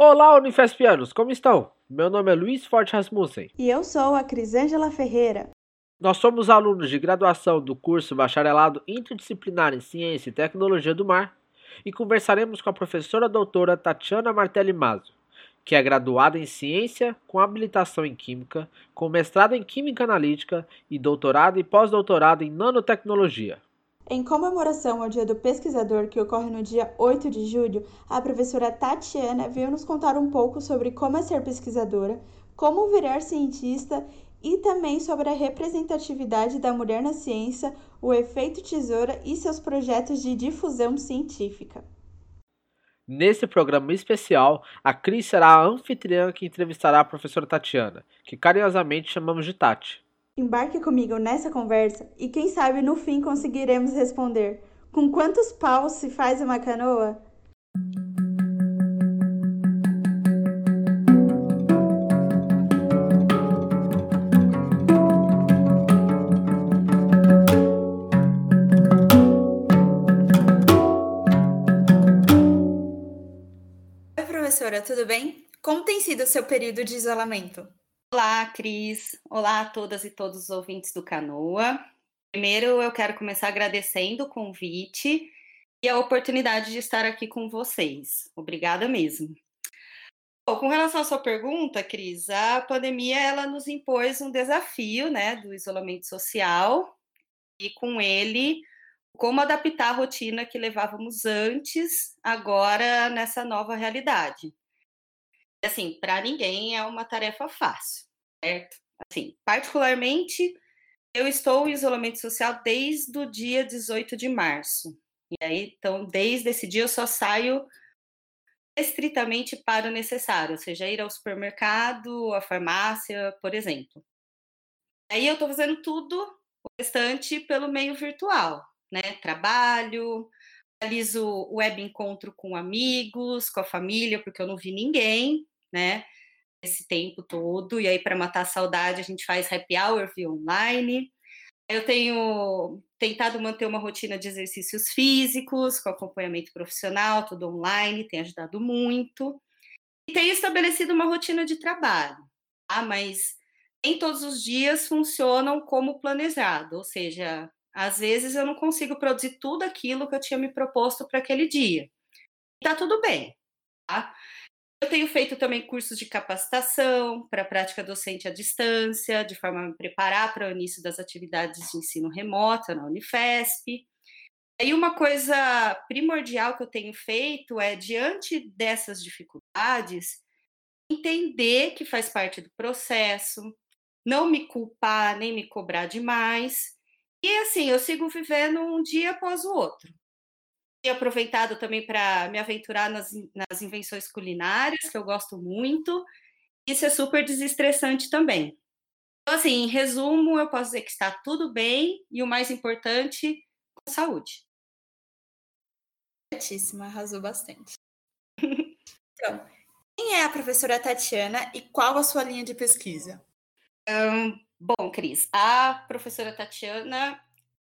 Olá, Unifespianos, como estão? Meu nome é Luiz Forte Rasmussen. E eu sou a Crisângela Ferreira. Nós somos alunos de graduação do curso Bacharelado Interdisciplinar em Ciência e Tecnologia do Mar e conversaremos com a professora doutora Tatiana Martelli Mazo, que é graduada em Ciência com habilitação em Química, com mestrado em Química Analítica e doutorado e pós-doutorado em Nanotecnologia. Em comemoração ao Dia do Pesquisador, que ocorre no dia 8 de julho, a professora Tatiana veio nos contar um pouco sobre como é ser pesquisadora, como virar cientista e também sobre a representatividade da mulher na ciência, o efeito tesoura e seus projetos de difusão científica. Nesse programa especial, a Cris será a anfitriã que entrevistará a professora Tatiana, que carinhosamente chamamos de Tati. Embarque comigo nessa conversa e quem sabe no fim conseguiremos responder: com quantos paus se faz uma canoa? Oi, professora, tudo bem? Como tem sido o seu período de isolamento? Olá, Cris. Olá a todas e todos os ouvintes do Canoa. Primeiro, eu quero começar agradecendo o convite e a oportunidade de estar aqui com vocês. Obrigada mesmo. Bom, com relação à sua pergunta, Cris, a pandemia ela nos impôs um desafio, né, do isolamento social e com ele como adaptar a rotina que levávamos antes, agora nessa nova realidade assim, para ninguém é uma tarefa fácil, certo? Assim, particularmente, eu estou em isolamento social desde o dia 18 de março. E aí, então, desde esse dia eu só saio estritamente para o necessário, ou seja, ir ao supermercado, à farmácia, por exemplo. Aí eu estou fazendo tudo, o restante, pelo meio virtual, né? Trabalho, realizo web encontro com amigos, com a família, porque eu não vi ninguém, né? Esse tempo todo. E aí, para matar a saudade, a gente faz happy hour via online. Eu tenho tentado manter uma rotina de exercícios físicos, com acompanhamento profissional, tudo online, tem ajudado muito. E tenho estabelecido uma rotina de trabalho, tá? Mas nem todos os dias funcionam como planejado, ou seja, às vezes eu não consigo produzir tudo aquilo que eu tinha me proposto para aquele dia. E tá tudo bem, tá? Eu tenho feito também cursos de capacitação para prática docente à distância, de forma a me preparar para o início das atividades de ensino remoto na Unifesp. E uma coisa primordial que eu tenho feito é, diante dessas dificuldades, entender que faz parte do processo, não me culpar nem me cobrar demais. E assim, eu sigo vivendo um dia após o outro aproveitado também para me aventurar nas, nas invenções culinárias, que eu gosto muito. Isso é super desestressante também. Então, assim, em resumo, eu posso dizer que está tudo bem e o mais importante, com saúde. Certíssima, arrasou bastante. então, quem é a professora Tatiana e qual a sua linha de pesquisa? Um, bom, Cris, a professora Tatiana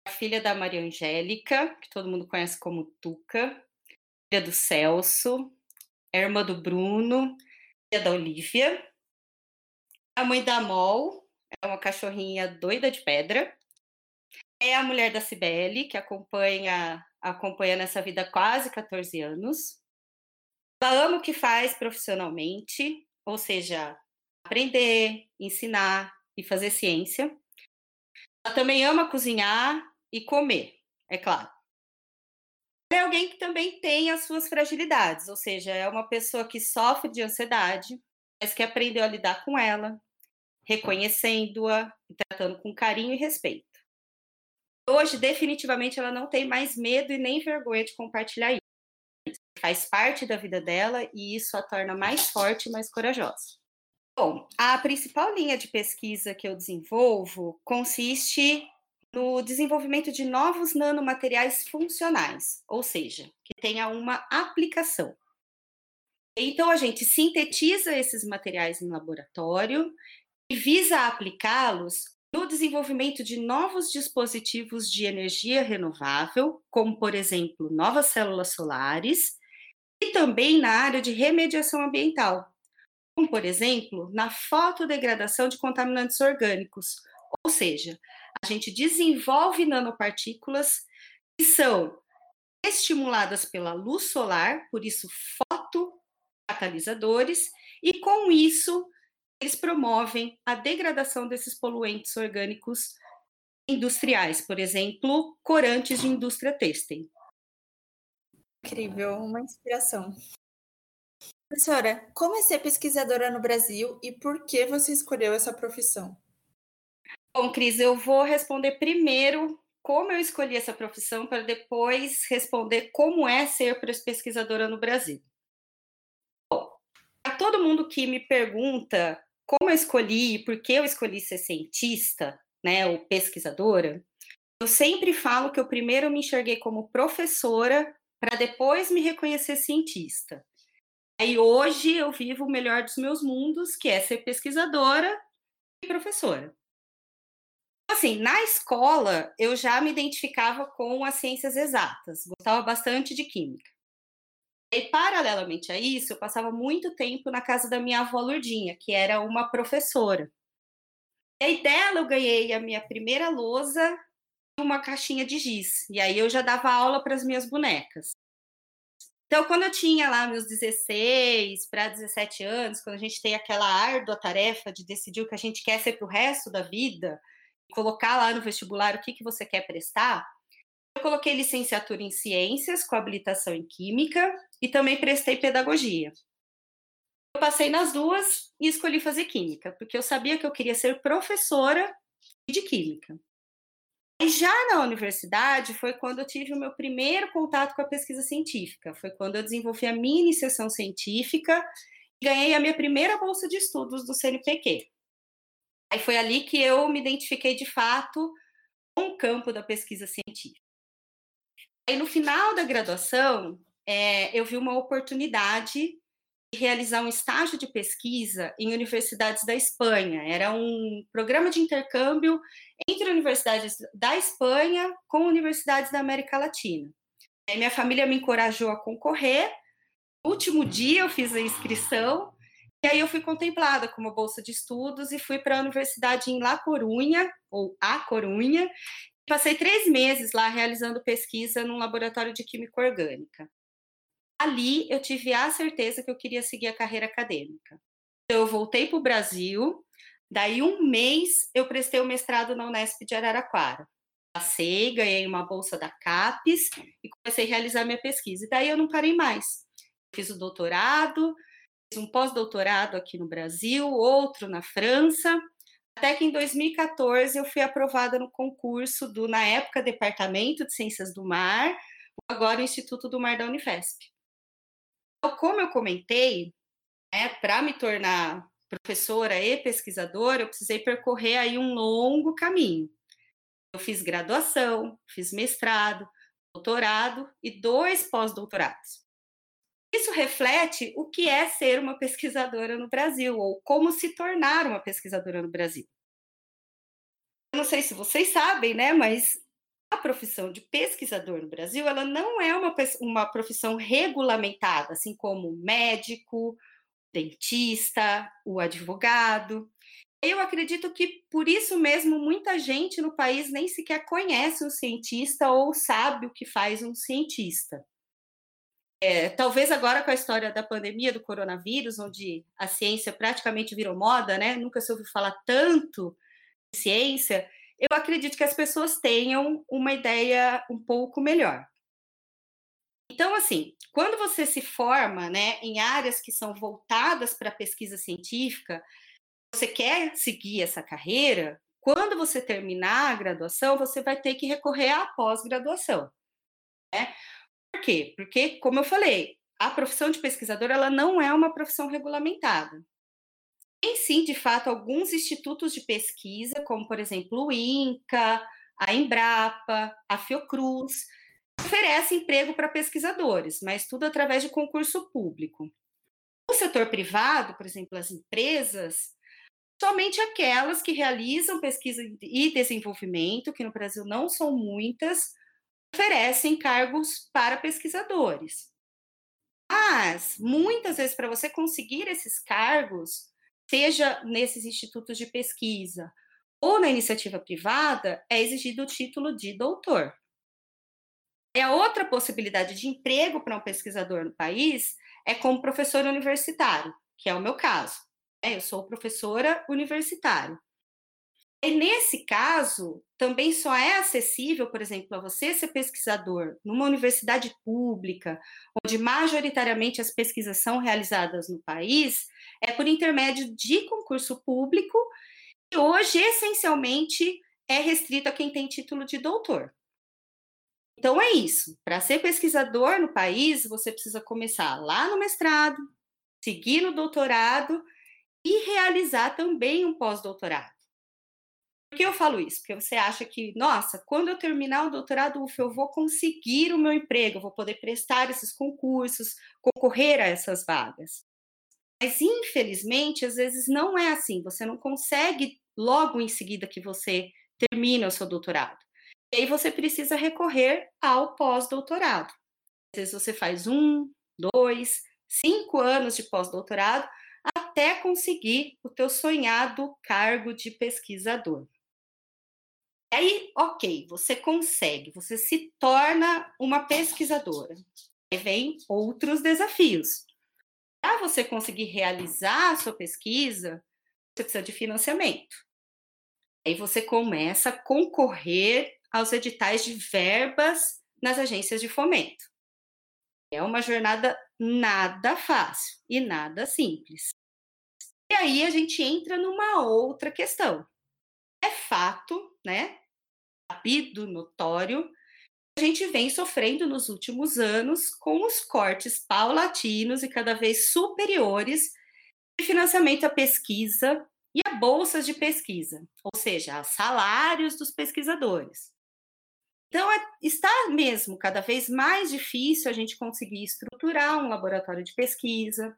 filha da Maria Angélica, que todo mundo conhece como Tuca, filha do Celso, irmã do Bruno, filha da Olivia. A mãe da Mol é uma cachorrinha doida de pedra. É a mulher da Cibele, que acompanha, acompanha nessa vida há quase 14 anos. Ela ama o que faz profissionalmente, ou seja, aprender, ensinar e fazer ciência. Ela também ama cozinhar e comer, é claro. É alguém que também tem as suas fragilidades, ou seja, é uma pessoa que sofre de ansiedade, mas que aprendeu a lidar com ela, reconhecendo-a e tratando com carinho e respeito. Hoje, definitivamente, ela não tem mais medo e nem vergonha de compartilhar isso. Faz parte da vida dela e isso a torna mais forte e mais corajosa. Bom, a principal linha de pesquisa que eu desenvolvo consiste no desenvolvimento de novos nanomateriais funcionais, ou seja, que tenha uma aplicação. Então, a gente sintetiza esses materiais em laboratório e visa aplicá-los no desenvolvimento de novos dispositivos de energia renovável, como, por exemplo, novas células solares, e também na área de remediação ambiental, como, por exemplo, na fotodegradação de contaminantes orgânicos, ou seja, a gente desenvolve nanopartículas que são estimuladas pela luz solar, por isso fotocatalisadores, e com isso eles promovem a degradação desses poluentes orgânicos industriais, por exemplo, corantes de indústria têxtil. Incrível, uma inspiração. Professora, como é ser pesquisadora no Brasil e por que você escolheu essa profissão? Bom, Cris, eu vou responder primeiro como eu escolhi essa profissão para depois responder como é ser pesquisadora no Brasil. Bom, a todo mundo que me pergunta como eu escolhi e por que eu escolhi ser cientista, né, ou pesquisadora, eu sempre falo que eu primeiro me enxerguei como professora para depois me reconhecer cientista. Aí hoje eu vivo o melhor dos meus mundos, que é ser pesquisadora e professora. Assim, na escola eu já me identificava com as ciências exatas, gostava bastante de química. E paralelamente a isso, eu passava muito tempo na casa da minha avó Lourdinha, que era uma professora. E aí dela eu ganhei a minha primeira lousa e uma caixinha de giz. E aí eu já dava aula para as minhas bonecas. Então, quando eu tinha lá meus 16 para 17 anos, quando a gente tem aquela árdua tarefa de decidir o que a gente quer ser para o resto da vida, colocar lá no vestibular o que, que você quer prestar, eu coloquei licenciatura em ciências com habilitação em química e também prestei pedagogia. Eu passei nas duas e escolhi fazer química, porque eu sabia que eu queria ser professora de química. E já na universidade foi quando eu tive o meu primeiro contato com a pesquisa científica, foi quando eu desenvolvi a minha iniciação científica e ganhei a minha primeira bolsa de estudos do CNPq. Aí foi ali que eu me identifiquei de fato com o campo da pesquisa científica. Aí no final da graduação, é, eu vi uma oportunidade de realizar um estágio de pesquisa em universidades da Espanha. Era um programa de intercâmbio entre universidades da Espanha com universidades da América Latina. Aí minha família me encorajou a concorrer. No último dia eu fiz a inscrição e aí eu fui contemplada com uma bolsa de estudos e fui para a universidade em La Corunha, ou A Corunha. Passei três meses lá realizando pesquisa num laboratório de química orgânica. Ali eu tive a certeza que eu queria seguir a carreira acadêmica. Então, eu voltei para o Brasil, daí um mês eu prestei o mestrado na Unesp de Araraquara. Passei, ganhei uma bolsa da CAPES e comecei a realizar minha pesquisa. E daí eu não parei mais. Fiz o doutorado, um pós-doutorado aqui no Brasil, outro na França, até que em 2014 eu fui aprovada no concurso do, na época, Departamento de Ciências do Mar, agora Instituto do Mar da Unifesp. Então, como eu comentei, né, para me tornar professora e pesquisadora, eu precisei percorrer aí um longo caminho. Eu fiz graduação, fiz mestrado, doutorado e dois pós-doutorados. Isso reflete o que é ser uma pesquisadora no Brasil, ou como se tornar uma pesquisadora no Brasil. Eu não sei se vocês sabem, né, mas a profissão de pesquisador no Brasil, ela não é uma, uma profissão regulamentada, assim como médico, dentista, o advogado. Eu acredito que por isso mesmo muita gente no país nem sequer conhece um cientista ou sabe o que faz um cientista. É, talvez agora com a história da pandemia do coronavírus, onde a ciência praticamente virou moda, né? Nunca se ouviu falar tanto de ciência. Eu acredito que as pessoas tenham uma ideia um pouco melhor. Então, assim, quando você se forma, né, em áreas que são voltadas para a pesquisa científica, você quer seguir essa carreira, quando você terminar a graduação, você vai ter que recorrer à pós-graduação. Né? Por quê? Porque, como eu falei, a profissão de pesquisador ela não é uma profissão regulamentada. Tem sim, de fato, alguns institutos de pesquisa, como por exemplo o INCA, a Embrapa, a Fiocruz, oferecem emprego para pesquisadores, mas tudo através de concurso público. O setor privado, por exemplo, as empresas, somente aquelas que realizam pesquisa e desenvolvimento, que no Brasil não são muitas, oferecem cargos para pesquisadores. Mas, muitas vezes, para você conseguir esses cargos, seja nesses institutos de pesquisa ou na iniciativa privada, é exigido o título de doutor. E a outra possibilidade de emprego para um pesquisador no país é como professor universitário, que é o meu caso. É, eu sou professora universitária. E nesse caso, também só é acessível, por exemplo, a você ser pesquisador numa universidade pública, onde majoritariamente as pesquisas são realizadas no país, é por intermédio de concurso público, e hoje, essencialmente, é restrito a quem tem título de doutor. Então, é isso. Para ser pesquisador no país, você precisa começar lá no mestrado, seguir no doutorado e realizar também um pós-doutorado. Que eu falo isso? Porque você acha que, nossa, quando eu terminar o doutorado UF, eu vou conseguir o meu emprego, vou poder prestar esses concursos, concorrer a essas vagas. Mas, infelizmente, às vezes não é assim. Você não consegue logo em seguida que você termina o seu doutorado. E aí você precisa recorrer ao pós-doutorado. Às vezes você faz um, dois, cinco anos de pós-doutorado até conseguir o teu sonhado cargo de pesquisador. Aí, ok, você consegue, você se torna uma pesquisadora. Aí vem outros desafios. Para você conseguir realizar a sua pesquisa, você precisa de financiamento. Aí você começa a concorrer aos editais de verbas nas agências de fomento. É uma jornada nada fácil e nada simples. E aí a gente entra numa outra questão. É fato, né, sabido, notório, a gente vem sofrendo nos últimos anos com os cortes paulatinos e cada vez superiores de financiamento à pesquisa e a bolsas de pesquisa, ou seja, a salários dos pesquisadores. Então, é, está mesmo cada vez mais difícil a gente conseguir estruturar um laboratório de pesquisa,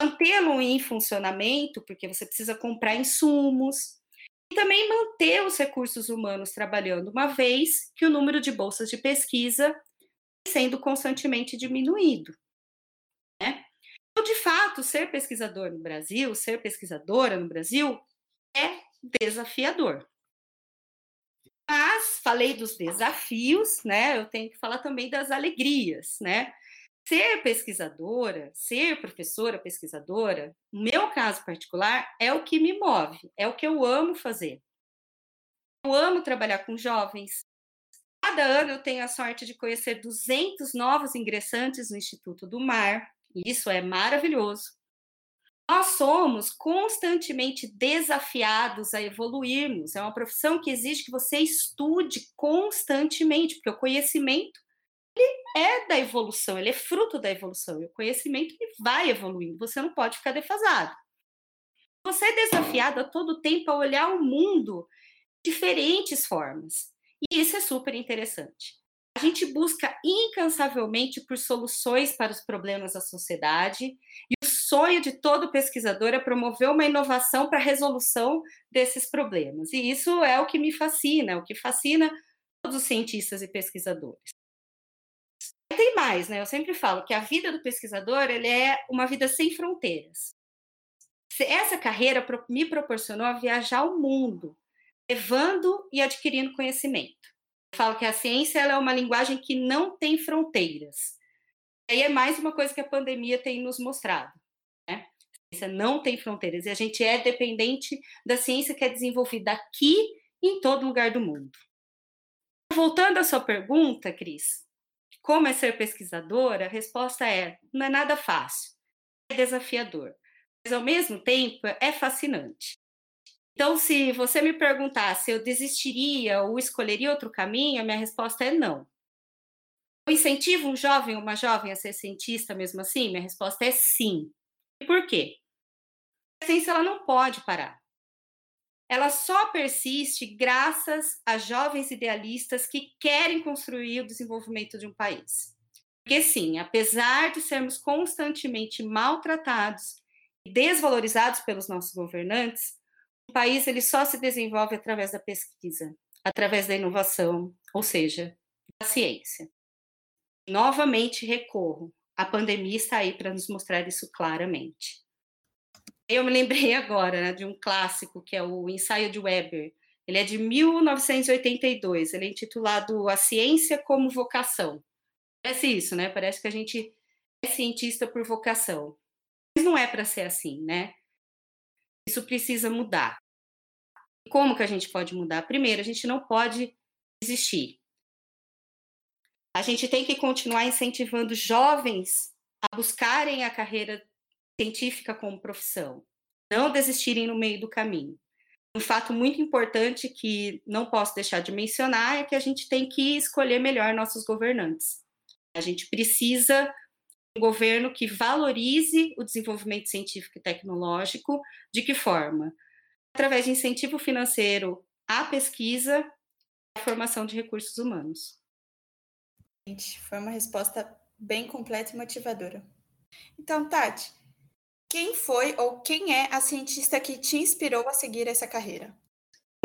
mantê-lo em funcionamento, porque você precisa comprar insumos, e também manter os recursos humanos trabalhando, uma vez que o número de bolsas de pesquisa sendo constantemente diminuído. Né? Então, de fato, ser pesquisador no Brasil, ser pesquisadora no Brasil, é desafiador. Mas falei dos desafios, né? Eu tenho que falar também das alegrias, né? Ser pesquisadora, ser professora pesquisadora, no meu caso particular, é o que me move, é o que eu amo fazer. Eu amo trabalhar com jovens. Cada ano eu tenho a sorte de conhecer 200 novos ingressantes no Instituto do Mar, e isso é maravilhoso. Nós somos constantemente desafiados a evoluirmos. É uma profissão que exige que você estude constantemente, porque o conhecimento ele é da evolução, ele é fruto da evolução. E o conhecimento ele vai evoluindo, você não pode ficar defasado. Você é desafiado a todo tempo a olhar o mundo de diferentes formas. E isso é super interessante. A gente busca incansavelmente por soluções para os problemas da sociedade, e o sonho de todo pesquisador é promover uma inovação para a resolução desses problemas. E isso é o que me fascina, é o que fascina todos os cientistas e pesquisadores tem mais, né? Eu sempre falo que a vida do pesquisador ele é uma vida sem fronteiras. Essa carreira me proporcionou a viajar o mundo, levando e adquirindo conhecimento. Eu falo que a ciência é uma linguagem que não tem fronteiras. E aí é mais uma coisa que a pandemia tem nos mostrado. Né? A ciência não tem fronteiras e a gente é dependente da ciência que é desenvolvida aqui em todo lugar do mundo. Voltando à sua pergunta, Cris, como é ser pesquisadora? A resposta é: não é nada fácil, é desafiador, mas ao mesmo tempo é fascinante. Então, se você me perguntar se eu desistiria ou escolheria outro caminho, a minha resposta é não. Eu incentivo um jovem ou uma jovem a ser cientista mesmo assim? Minha resposta é sim. E por quê? A ciência ela não pode parar ela só persiste graças a jovens idealistas que querem construir o desenvolvimento de um país. Porque, sim, apesar de sermos constantemente maltratados e desvalorizados pelos nossos governantes, o país ele só se desenvolve através da pesquisa, através da inovação, ou seja, da ciência. Novamente recorro a pandemia está aí para nos mostrar isso claramente. Eu me lembrei agora né, de um clássico que é o Ensaio de Weber. Ele é de 1982. Ele é intitulado A Ciência como Vocação. Parece isso, né? Parece que a gente é cientista por vocação. Mas não é para ser assim, né? Isso precisa mudar. Como que a gente pode mudar? Primeiro, a gente não pode desistir. A gente tem que continuar incentivando jovens a buscarem a carreira científica como profissão, não desistirem no meio do caminho. Um fato muito importante que não posso deixar de mencionar é que a gente tem que escolher melhor nossos governantes. A gente precisa um governo que valorize o desenvolvimento científico e tecnológico. De que forma? Através de incentivo financeiro à pesquisa e à formação de recursos humanos. Gente, foi uma resposta bem completa e motivadora. Então, Tati, quem foi ou quem é a cientista que te inspirou a seguir essa carreira?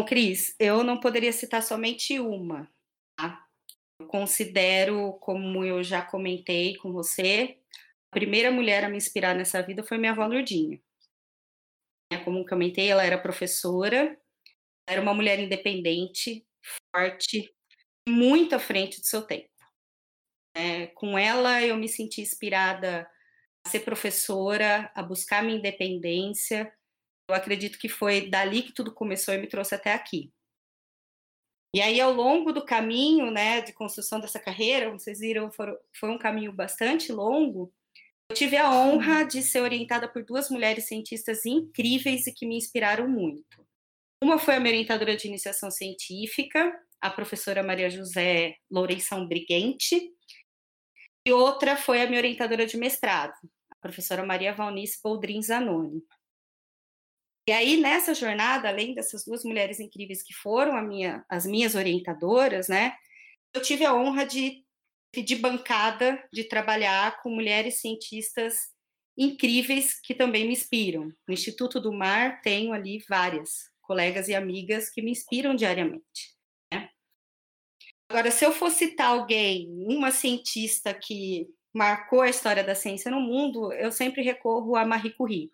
Cris, eu não poderia citar somente uma. Tá? Eu considero, como eu já comentei com você, a primeira mulher a me inspirar nessa vida foi minha avó Nurdinha. Como comentei, ela era professora, era uma mulher independente, forte, muito à frente do seu tempo. É, com ela, eu me senti inspirada ser professora, a buscar minha independência. Eu acredito que foi dali que tudo começou e me trouxe até aqui. E aí, ao longo do caminho, né, de construção dessa carreira, vocês viram, foi um caminho bastante longo. Eu tive a honra de ser orientada por duas mulheres cientistas incríveis e que me inspiraram muito. Uma foi a minha orientadora de iniciação científica, a professora Maria José Lourenção Briguente, e outra foi a minha orientadora de mestrado, a professora Maria Valnice Boldrin Zanoni. E aí, nessa jornada, além dessas duas mulheres incríveis que foram minha, as minhas orientadoras, né, eu tive a honra de, de bancada, de trabalhar com mulheres cientistas incríveis que também me inspiram. No Instituto do Mar, tenho ali várias colegas e amigas que me inspiram diariamente. Agora, se eu for citar alguém, uma cientista que marcou a história da ciência no mundo, eu sempre recorro a Marie Curie.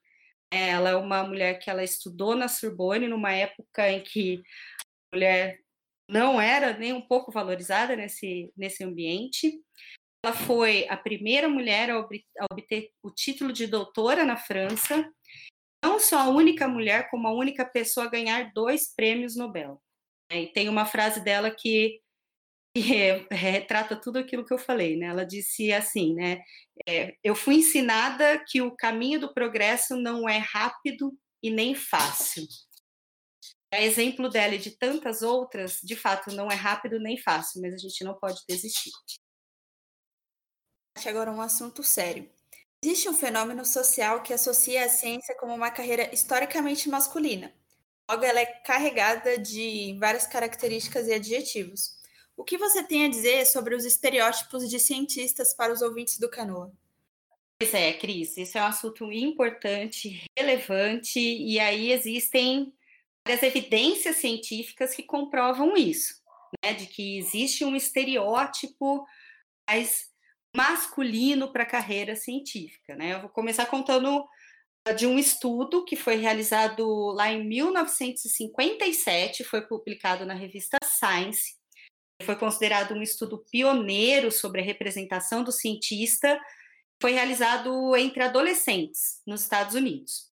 Ela é uma mulher que ela estudou na Sorbonne numa época em que a mulher não era nem um pouco valorizada nesse, nesse ambiente. Ela foi a primeira mulher a obter o título de doutora na França, não só a única mulher, como a única pessoa a ganhar dois prêmios Nobel. E tem uma frase dela que que retrata tudo aquilo que eu falei, né? Ela disse assim, né? É, eu fui ensinada que o caminho do progresso não é rápido e nem fácil. É exemplo dela e de tantas outras, de fato, não é rápido nem fácil, mas a gente não pode desistir. Agora um assunto sério. Existe um fenômeno social que associa a ciência como uma carreira historicamente masculina. Logo, ela é carregada de várias características e adjetivos. O que você tem a dizer sobre os estereótipos de cientistas para os ouvintes do Canoa? Pois é, Cris, esse é um assunto importante, relevante, e aí existem várias evidências científicas que comprovam isso, né, de que existe um estereótipo mais masculino para a carreira científica. Né? Eu vou começar contando ah, de um estudo que foi realizado lá em 1957, foi publicado na revista Science, foi considerado um estudo pioneiro sobre a representação do cientista, foi realizado entre adolescentes nos Estados Unidos.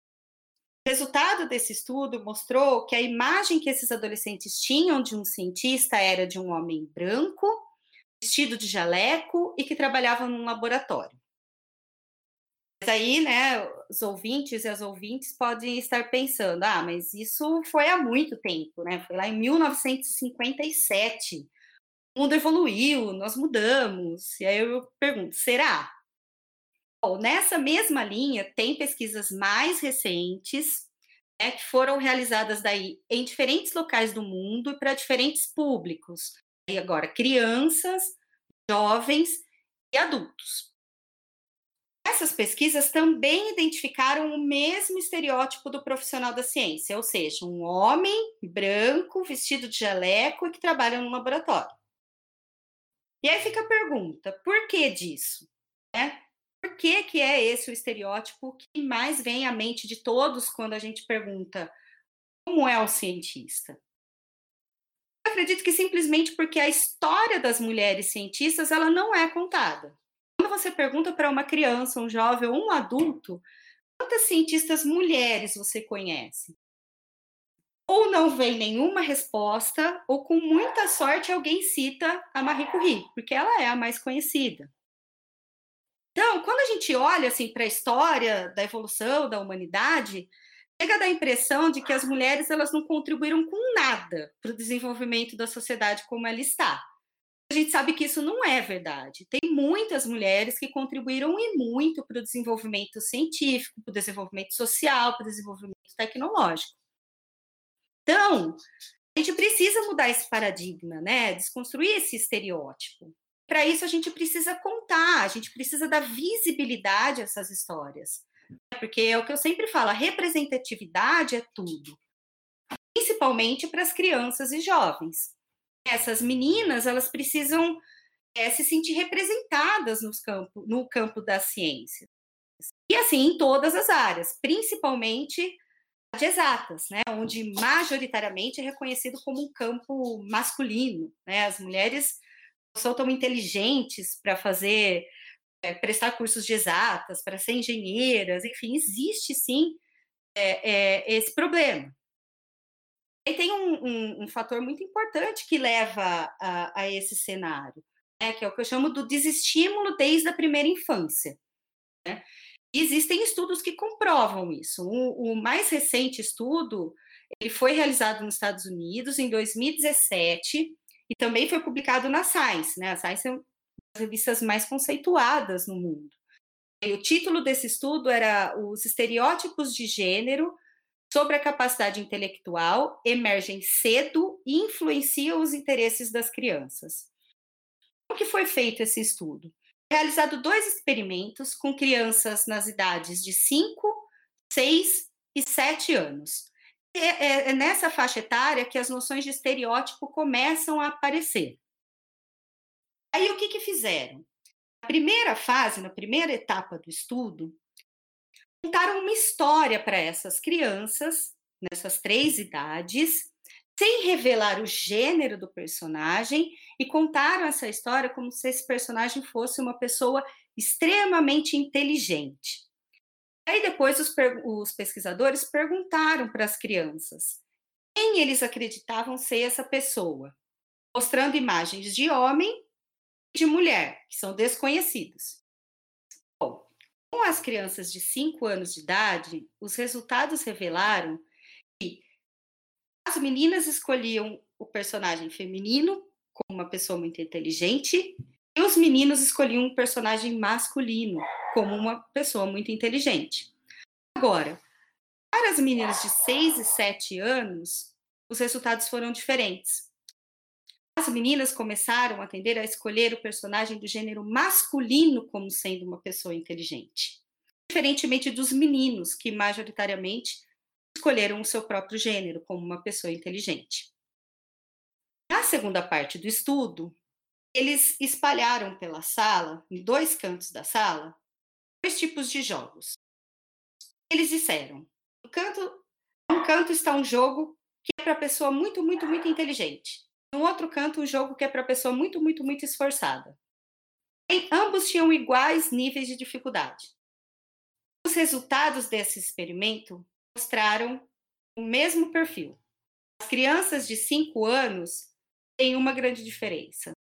O resultado desse estudo mostrou que a imagem que esses adolescentes tinham de um cientista era de um homem branco, vestido de jaleco e que trabalhava num laboratório. Mas aí, né, os ouvintes e as ouvintes podem estar pensando: ah, mas isso foi há muito tempo, né? Foi lá em 1957 o mundo evoluiu, nós mudamos. E aí eu pergunto, será? Bom, nessa mesma linha, tem pesquisas mais recentes né, que foram realizadas daí em diferentes locais do mundo e para diferentes públicos. E agora, crianças, jovens e adultos. Essas pesquisas também identificaram o mesmo estereótipo do profissional da ciência, ou seja, um homem branco, vestido de jaleco e que trabalha no laboratório. E aí fica a pergunta: por que disso? É? por que, que é esse o estereótipo que mais vem à mente de todos quando a gente pergunta como é o cientista? Eu acredito que simplesmente porque a história das mulheres cientistas ela não é contada. Quando você pergunta para uma criança, um jovem ou um adulto, quantas cientistas mulheres você conhece? Ou não vem nenhuma resposta, ou com muita sorte alguém cita a Marie Curie, porque ela é a mais conhecida. Então, quando a gente olha assim para a história da evolução da humanidade, chega a dar a impressão de que as mulheres elas não contribuíram com nada para o desenvolvimento da sociedade como ela está. A gente sabe que isso não é verdade. Tem muitas mulheres que contribuíram e muito para o desenvolvimento científico, para o desenvolvimento social, para o desenvolvimento tecnológico. Então, a gente precisa mudar esse paradigma, né? Desconstruir esse estereótipo para isso a gente precisa contar, a gente precisa dar visibilidade a essas histórias. Porque é o que eu sempre falo, a representatividade é tudo. Principalmente para as crianças e jovens. Essas meninas, elas precisam é, se sentir representadas nos campo, no campo da ciência. E assim, em todas as áreas, principalmente de exatas, né, onde majoritariamente é reconhecido como um campo masculino. Né? As mulheres são tão inteligentes para fazer, é, prestar cursos de exatas, para ser engenheiras, enfim, existe sim é, é, esse problema. E tem um, um, um, fator muito importante que leva a, a esse cenário, né, que é o que eu chamo do desestímulo desde a primeira infância. Né? Existem estudos que comprovam isso. O, o mais recente estudo ele foi realizado nos Estados Unidos em 2017 e também foi publicado na Science, né? A Science é uma das revistas mais conceituadas no mundo. E o título desse estudo era Os estereótipos de gênero sobre a capacidade intelectual emergem cedo e influenciam os interesses das crianças. Como que foi feito esse estudo? Realizado dois experimentos com crianças nas idades de 5, 6 e 7 anos. É, é, é nessa faixa etária que as noções de estereótipo começam a aparecer. Aí o que, que fizeram? Na primeira fase, na primeira etapa do estudo, contaram uma história para essas crianças, nessas três idades, sem revelar o gênero do personagem, e contaram essa história como se esse personagem fosse uma pessoa extremamente inteligente. Aí depois os, os pesquisadores perguntaram para as crianças quem eles acreditavam ser essa pessoa, mostrando imagens de homem e de mulher, que são desconhecidos. Bom, com as crianças de 5 anos de idade, os resultados revelaram que as meninas escolhiam o personagem feminino como uma pessoa muito inteligente e os meninos escolhiam um personagem masculino como uma pessoa muito inteligente. Agora, para as meninas de 6 e 7 anos, os resultados foram diferentes. As meninas começaram a tender a escolher o personagem do gênero masculino como sendo uma pessoa inteligente, diferentemente dos meninos, que majoritariamente escolheram o seu próprio gênero como uma pessoa inteligente. Segunda parte do estudo, eles espalharam pela sala, em dois cantos da sala, dois tipos de jogos. Eles disseram: no canto, um canto está um jogo que é para pessoa muito, muito, muito inteligente. No outro canto, um jogo que é para pessoa muito, muito, muito esforçada. E ambos tinham iguais níveis de dificuldade. Os resultados desse experimento mostraram o mesmo perfil. As crianças de 5 anos têm uma grande diferença.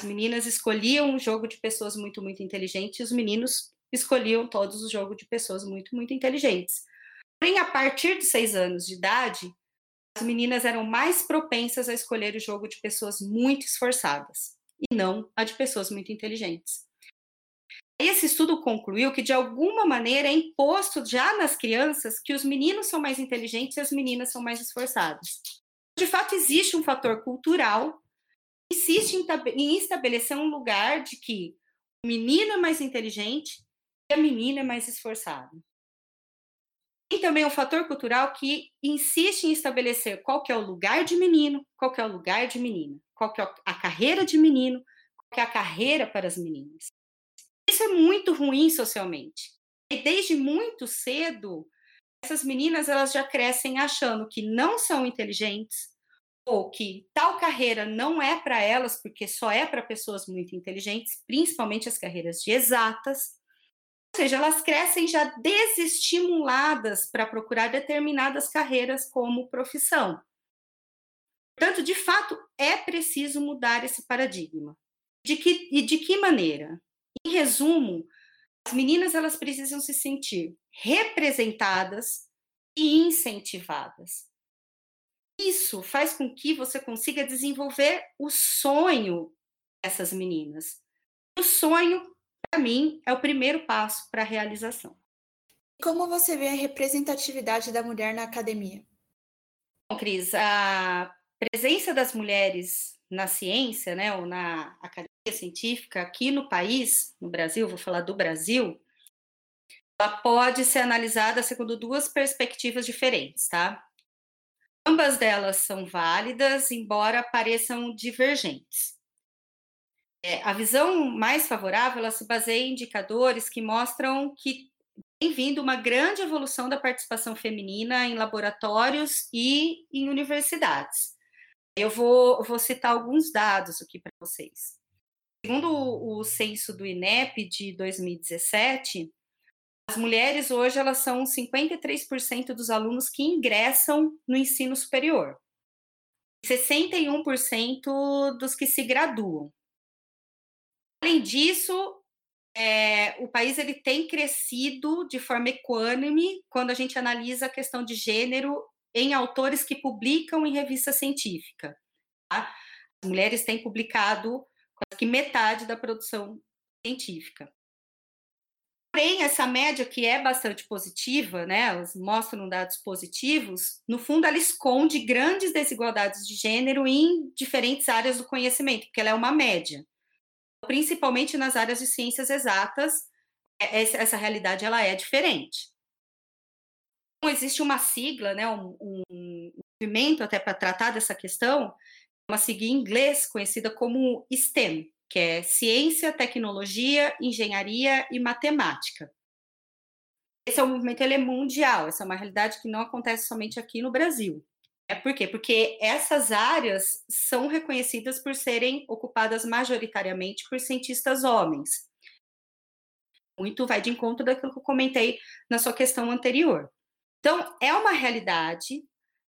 As meninas escolhiam um jogo de pessoas muito, muito inteligentes, e os meninos escolhiam todos os jogos de pessoas muito, muito inteligentes. Porém, a partir de seis anos de idade, as meninas eram mais propensas a escolher o jogo de pessoas muito esforçadas e não a de pessoas muito inteligentes. Esse estudo concluiu que, de alguma maneira, é imposto já nas crianças que os meninos são mais inteligentes e as meninas são mais esforçadas. De fato, existe um fator cultural que insiste em estabelecer um lugar de que o menino é mais inteligente e a menina é mais esforçada. Tem também um fator cultural que insiste em estabelecer qual que é o lugar de menino, qual que é o lugar de menina, qual que é a carreira de menino, qual que é a carreira para as meninas. Isso é muito ruim socialmente. E desde muito cedo, essas meninas elas já crescem achando que não são inteligentes ou que tal carreira não é para elas, porque só é para pessoas muito inteligentes, principalmente as carreiras de exatas. Ou seja, elas crescem já desestimuladas para procurar determinadas carreiras como profissão. Portanto, de fato, é preciso mudar esse paradigma. De que, e de que maneira? Em resumo, as meninas elas precisam se sentir representadas e incentivadas. Isso faz com que você consiga desenvolver o sonho dessas meninas. O sonho, para mim, é o primeiro passo para a realização. Como você vê a representatividade da mulher na academia? Bom, Cris, a presença das mulheres na ciência, né, ou na academia científica aqui no país, no Brasil, vou falar do Brasil, ela pode ser analisada segundo duas perspectivas diferentes, tá? Ambas delas são válidas, embora pareçam divergentes. É, a visão mais favorável ela se baseia em indicadores que mostram que tem vindo uma grande evolução da participação feminina em laboratórios e em universidades. Eu vou, vou citar alguns dados aqui para vocês. Segundo o, o censo do INEP de 2017, as mulheres hoje elas são 53% dos alunos que ingressam no ensino superior. 61% dos que se graduam. Além disso, é, o país ele tem crescido de forma equânime quando a gente analisa a questão de gênero em autores que publicam em revista científica. Tá? As mulheres têm publicado quase que metade da produção científica. Porém, essa média que é bastante positiva, né, elas mostram dados positivos, no fundo ela esconde grandes desigualdades de gênero em diferentes áreas do conhecimento, porque ela é uma média. Principalmente nas áreas de ciências exatas, é, essa realidade ela é diferente. Existe uma sigla, né, um, um movimento até para tratar dessa questão, uma sigla em inglês conhecida como STEM, que é ciência, tecnologia, engenharia e matemática. Esse é um movimento ele é mundial, essa é uma realidade que não acontece somente aqui no Brasil. É por quê? Porque essas áreas são reconhecidas por serem ocupadas majoritariamente por cientistas homens. Muito vai de encontro daquilo que eu comentei na sua questão anterior. Então, é uma realidade.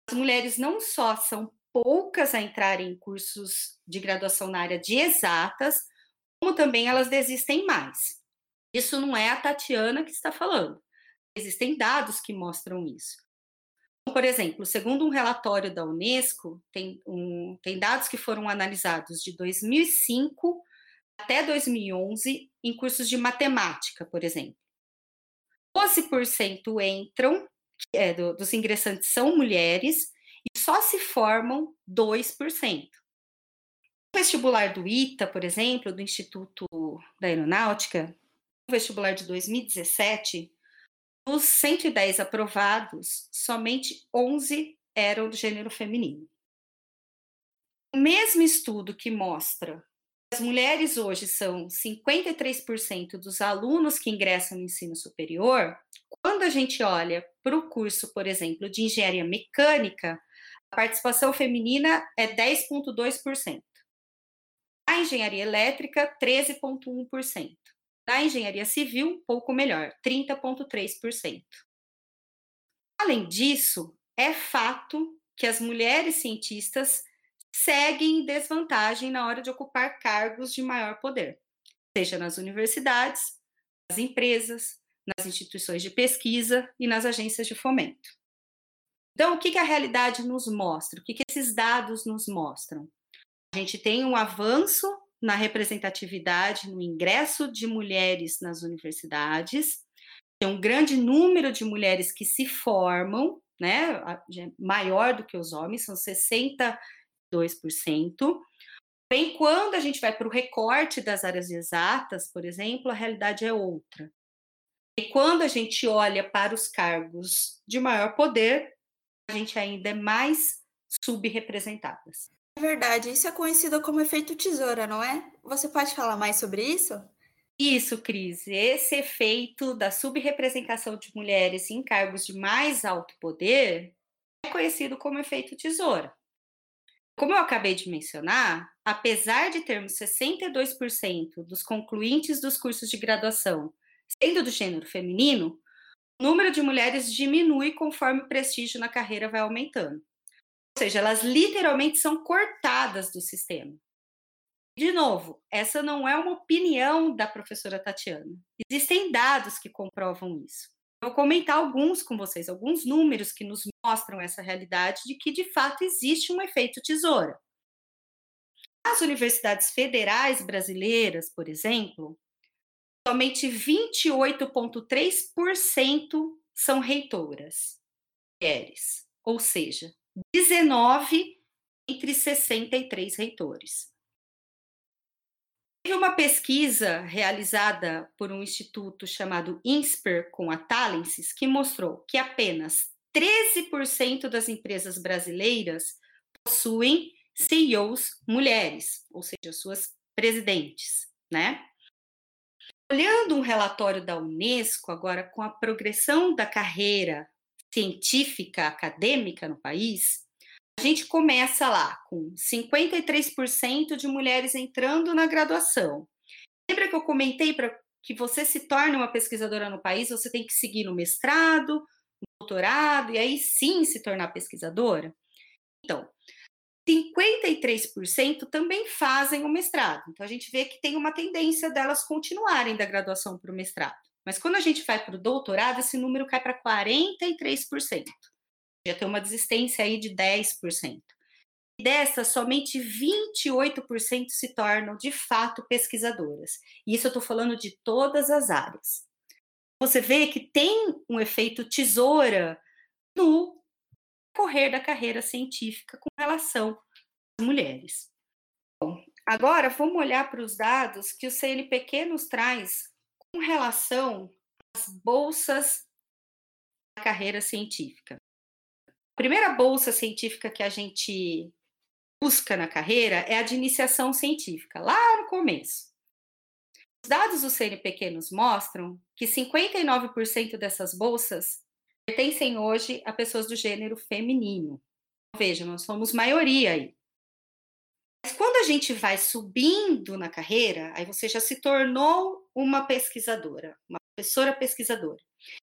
As mulheres não só são poucas a entrarem em cursos de graduação na área de exatas, como também elas desistem mais. Isso não é a Tatiana que está falando. Existem dados que mostram isso. Por exemplo, segundo um relatório da Unesco, tem, um, tem dados que foram analisados de 2005 até 2011 em cursos de matemática, por exemplo. 12% entram, é, do, dos ingressantes são mulheres, e só se formam 2%. O vestibular do ITA, por exemplo, do Instituto da Aeronáutica, o vestibular de 2017, dos 110 aprovados, somente 11 eram do gênero feminino. O mesmo estudo que mostra que as mulheres hoje são 53% dos alunos que ingressam no ensino superior, quando a gente olha para o curso, por exemplo, de engenharia mecânica, a participação feminina é 10,2%. Na engenharia elétrica, 13,1%. Na engenharia civil, pouco melhor, 30,3%. Além disso, é fato que as mulheres cientistas seguem em desvantagem na hora de ocupar cargos de maior poder, seja nas universidades, nas empresas, nas instituições de pesquisa e nas agências de fomento. Então, o que, que a realidade nos mostra? O que, que esses dados nos mostram? A gente tem um avanço na representatividade, no ingresso de mulheres nas universidades, tem um grande número de mulheres que se formam, né, maior do que os homens, são 62%. Bem, quando a gente vai para o recorte das áreas exatas, por exemplo, a realidade é outra. E quando a gente olha para os cargos de maior poder, a gente ainda é mais subrepresentadas. É verdade, isso é conhecido como efeito tesoura, não é? Você pode falar mais sobre isso? Isso, Cris. Esse efeito da subrepresentação de mulheres em cargos de mais alto poder é conhecido como efeito tesoura. Como eu acabei de mencionar, apesar de termos 62% dos concluintes dos cursos de graduação sendo do gênero feminino, o número de mulheres diminui conforme o prestígio na carreira vai aumentando. Ou seja, elas literalmente são cortadas do sistema. De novo, essa não é uma opinião da professora Tatiana. Existem dados que comprovam isso. Vou comentar alguns com vocês, alguns números que nos mostram essa realidade de que de fato existe um efeito tesoura. As universidades federais brasileiras, por exemplo, somente 28,3% são reitoras mulheres, ou seja, 19 entre 63 reitores. Teve uma pesquisa realizada por um instituto chamado INSPER com a Talensis que mostrou que apenas 13% das empresas brasileiras possuem CEOs mulheres, ou seja, suas presidentes, né? Olhando um relatório da Unesco agora com a progressão da carreira científica acadêmica no país, a gente começa lá com 53% de mulheres entrando na graduação. Lembra que eu comentei para que você se torne uma pesquisadora no país, você tem que seguir no mestrado, no doutorado, e aí sim se tornar pesquisadora? Então, 53% também fazem o mestrado. Então, a gente vê que tem uma tendência delas continuarem da graduação para o mestrado. Mas quando a gente vai para o doutorado, esse número cai para 43% já tem uma desistência aí de 10%. E dessas, somente 28% se tornam de fato pesquisadoras. E isso eu estou falando de todas as áreas. Você vê que tem um efeito tesoura no correr da carreira científica com relação às mulheres. Bom, agora vamos olhar para os dados que o CNPq nos traz com relação às bolsas da carreira científica primeira bolsa científica que a gente busca na carreira é a de iniciação científica, lá no começo. Os dados do CNPq nos mostram que 59% dessas bolsas pertencem hoje a pessoas do gênero feminino. Veja, nós somos maioria aí. Mas quando a gente vai subindo na carreira, aí você já se tornou uma pesquisadora, uma professora pesquisadora.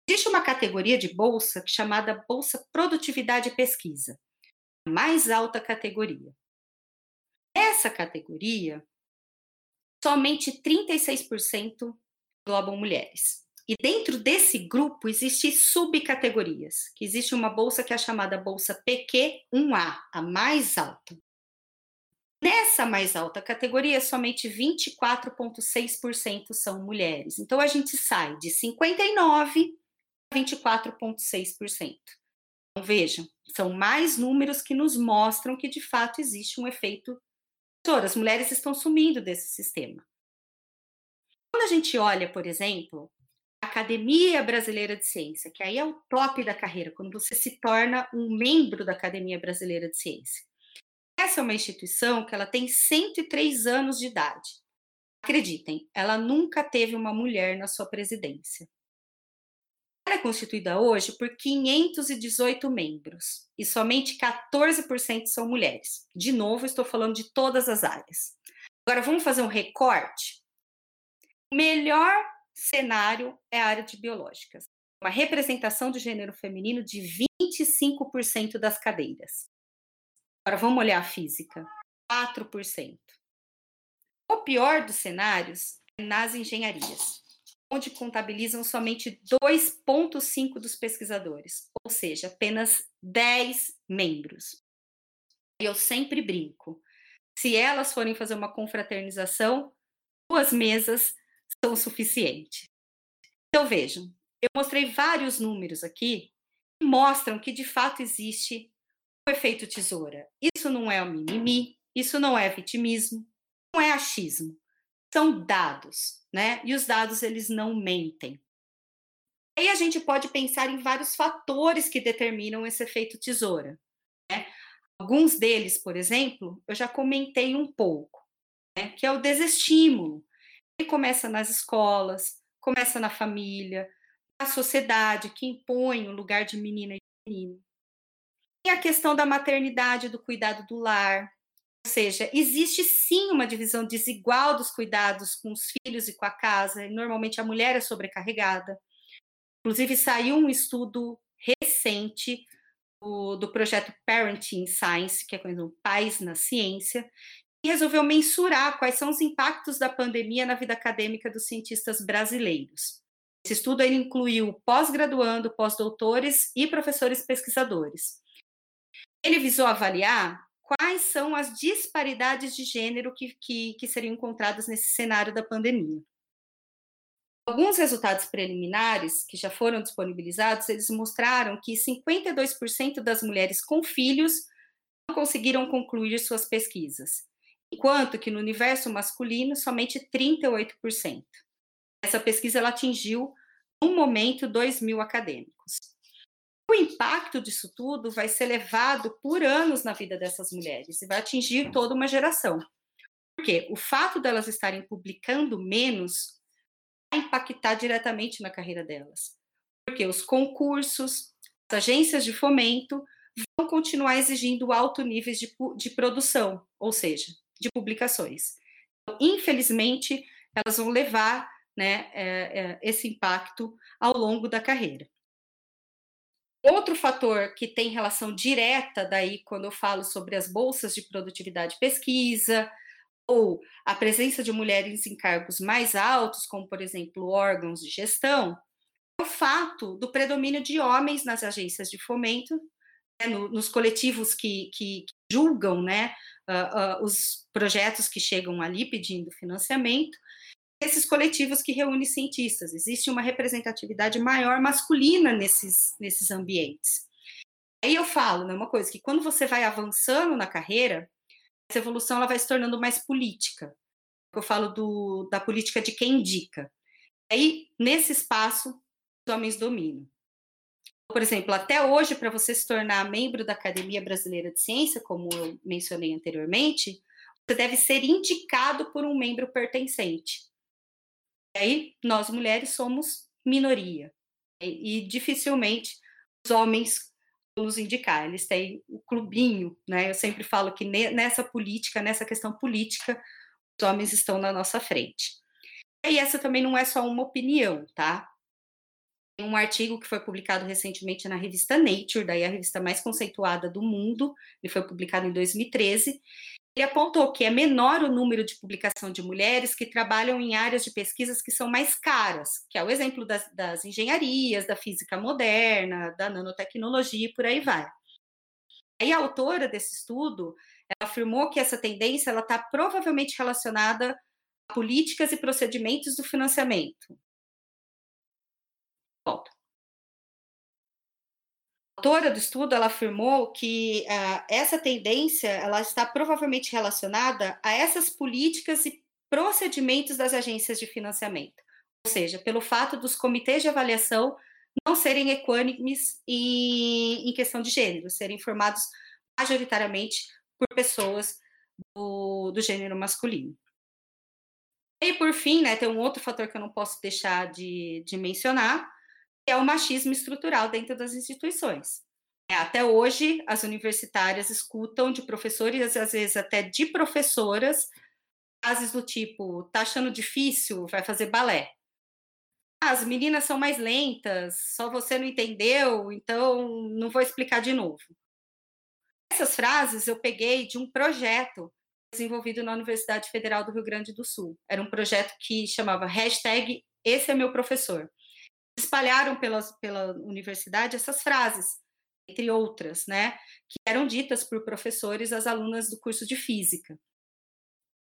Existe uma categoria de bolsa chamada Bolsa Produtividade e Pesquisa, a mais alta categoria. Nessa categoria, somente 36% englobam mulheres. E dentro desse grupo existem subcategorias, que existe uma bolsa que é chamada bolsa PQ1A, a mais alta. Nessa mais alta categoria, somente 24,6% são mulheres. Então a gente sai de 59 24,6%. Então, vejam, são mais números que nos mostram que de fato existe um efeito. As mulheres estão sumindo desse sistema. Quando a gente olha, por exemplo, a Academia Brasileira de Ciência, que aí é o top da carreira, quando você se torna um membro da Academia Brasileira de Ciência. Essa é uma instituição que ela tem 103 anos de idade. Acreditem, ela nunca teve uma mulher na sua presidência. Ela é constituída hoje por 518 membros e somente 14% são mulheres. De novo, estou falando de todas as áreas. Agora vamos fazer um recorte. Melhor cenário é a área de biológicas. Uma representação do gênero feminino de 25% das cadeiras. Agora vamos olhar a física. 4%. O pior dos cenários é nas engenharias onde contabilizam somente 2,5% dos pesquisadores, ou seja, apenas 10 membros. E eu sempre brinco: se elas forem fazer uma confraternização, duas mesas são suficientes. Então vejam, eu mostrei vários números aqui que mostram que de fato existe o efeito tesoura. Isso não é o mimimi, isso não é vitimismo, não é achismo são dados, né? E os dados eles não mentem. Aí a gente pode pensar em vários fatores que determinam esse efeito tesoura. Né? Alguns deles, por exemplo, eu já comentei um pouco, né? que é o desestímulo. Começa nas escolas, começa na família, na sociedade que impõe o lugar de menina e menino. Tem a questão da maternidade, do cuidado do lar, ou seja, existe sim uma divisão desigual dos cuidados com os filhos e com a casa, e normalmente a mulher é sobrecarregada. Inclusive, saiu um estudo recente do, do projeto Parenting Science, que é conhecido Pais na Ciência, resolveu mensurar quais são os impactos da pandemia na vida acadêmica dos cientistas brasileiros. Esse estudo incluiu pós-graduando, pós-doutores e professores pesquisadores. Ele visou avaliar quais são as disparidades de gênero que, que, que seriam encontradas nesse cenário da pandemia. Alguns resultados preliminares que já foram disponibilizados, eles mostraram que 52% das mulheres com filhos não conseguiram concluir suas pesquisas, enquanto que no universo masculino somente 38%. Essa pesquisa ela atingiu, no momento, 2 mil acadêmicos. O impacto disso tudo vai ser levado por anos na vida dessas mulheres e vai atingir toda uma geração. Porque o fato delas estarem publicando menos vai impactar diretamente na carreira delas. Porque os concursos, as agências de fomento vão continuar exigindo alto níveis de, de produção, ou seja, de publicações. Então, infelizmente, elas vão levar né, é, é, esse impacto ao longo da carreira. Outro fator que tem relação direta daí quando eu falo sobre as bolsas de produtividade e pesquisa, ou a presença de mulheres em cargos mais altos, como por exemplo órgãos de gestão, é o fato do predomínio de homens nas agências de fomento, no, nos coletivos que, que, que julgam né, uh, uh, os projetos que chegam ali pedindo financiamento, esses coletivos que reúnem cientistas. Existe uma representatividade maior masculina nesses, nesses ambientes. Aí eu falo, né, uma coisa, que quando você vai avançando na carreira, essa evolução ela vai se tornando mais política. Eu falo do, da política de quem indica. Aí, nesse espaço, os homens dominam. Por exemplo, até hoje, para você se tornar membro da Academia Brasileira de Ciência, como eu mencionei anteriormente, você deve ser indicado por um membro pertencente. E aí, nós mulheres somos minoria. E, e dificilmente os homens nos indicar. Eles têm o clubinho, né? Eu sempre falo que nessa política, nessa questão política, os homens estão na nossa frente. E essa também não é só uma opinião, tá? Um artigo que foi publicado recentemente na revista Nature, daí a revista mais conceituada do mundo, ele foi publicado em 2013, ele apontou que é menor o número de publicação de mulheres que trabalham em áreas de pesquisas que são mais caras, que é o exemplo das, das engenharias, da física moderna, da nanotecnologia e por aí vai. Aí a autora desse estudo afirmou que essa tendência está provavelmente relacionada a políticas e procedimentos do financiamento. Autora do estudo ela afirmou que uh, essa tendência ela está provavelmente relacionada a essas políticas e procedimentos das agências de financiamento, ou seja, pelo fato dos comitês de avaliação não serem equânimes em, em questão de gênero, serem formados majoritariamente por pessoas do, do gênero masculino. E por fim, né, tem um outro fator que eu não posso deixar de, de mencionar, é o machismo estrutural dentro das instituições. É, até hoje, as universitárias escutam de professores, às vezes até de professoras, frases do tipo: tá achando difícil, vai fazer balé. As meninas são mais lentas, só você não entendeu, então não vou explicar de novo. Essas frases eu peguei de um projeto desenvolvido na Universidade Federal do Rio Grande do Sul. Era um projeto que chamava hashtag Esse é meu professor espalharam pela, pela universidade essas frases, entre outras, né, que eram ditas por professores às alunas do curso de física.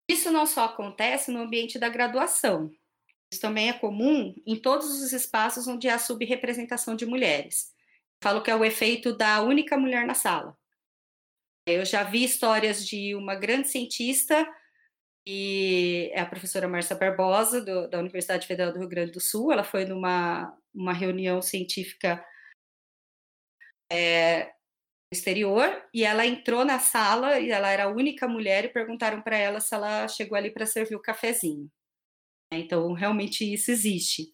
Isso não só acontece no ambiente da graduação, isso também é comum em todos os espaços onde há subrepresentação de mulheres. falo que é o efeito da única mulher na sala. Eu já vi histórias de uma grande cientista e é a professora Marcia Barbosa, do, da Universidade Federal do Rio Grande do Sul. Ela foi numa uma reunião científica é, exterior e ela entrou na sala e ela era a única mulher e perguntaram para ela se ela chegou ali para servir o cafezinho. Então, realmente isso existe.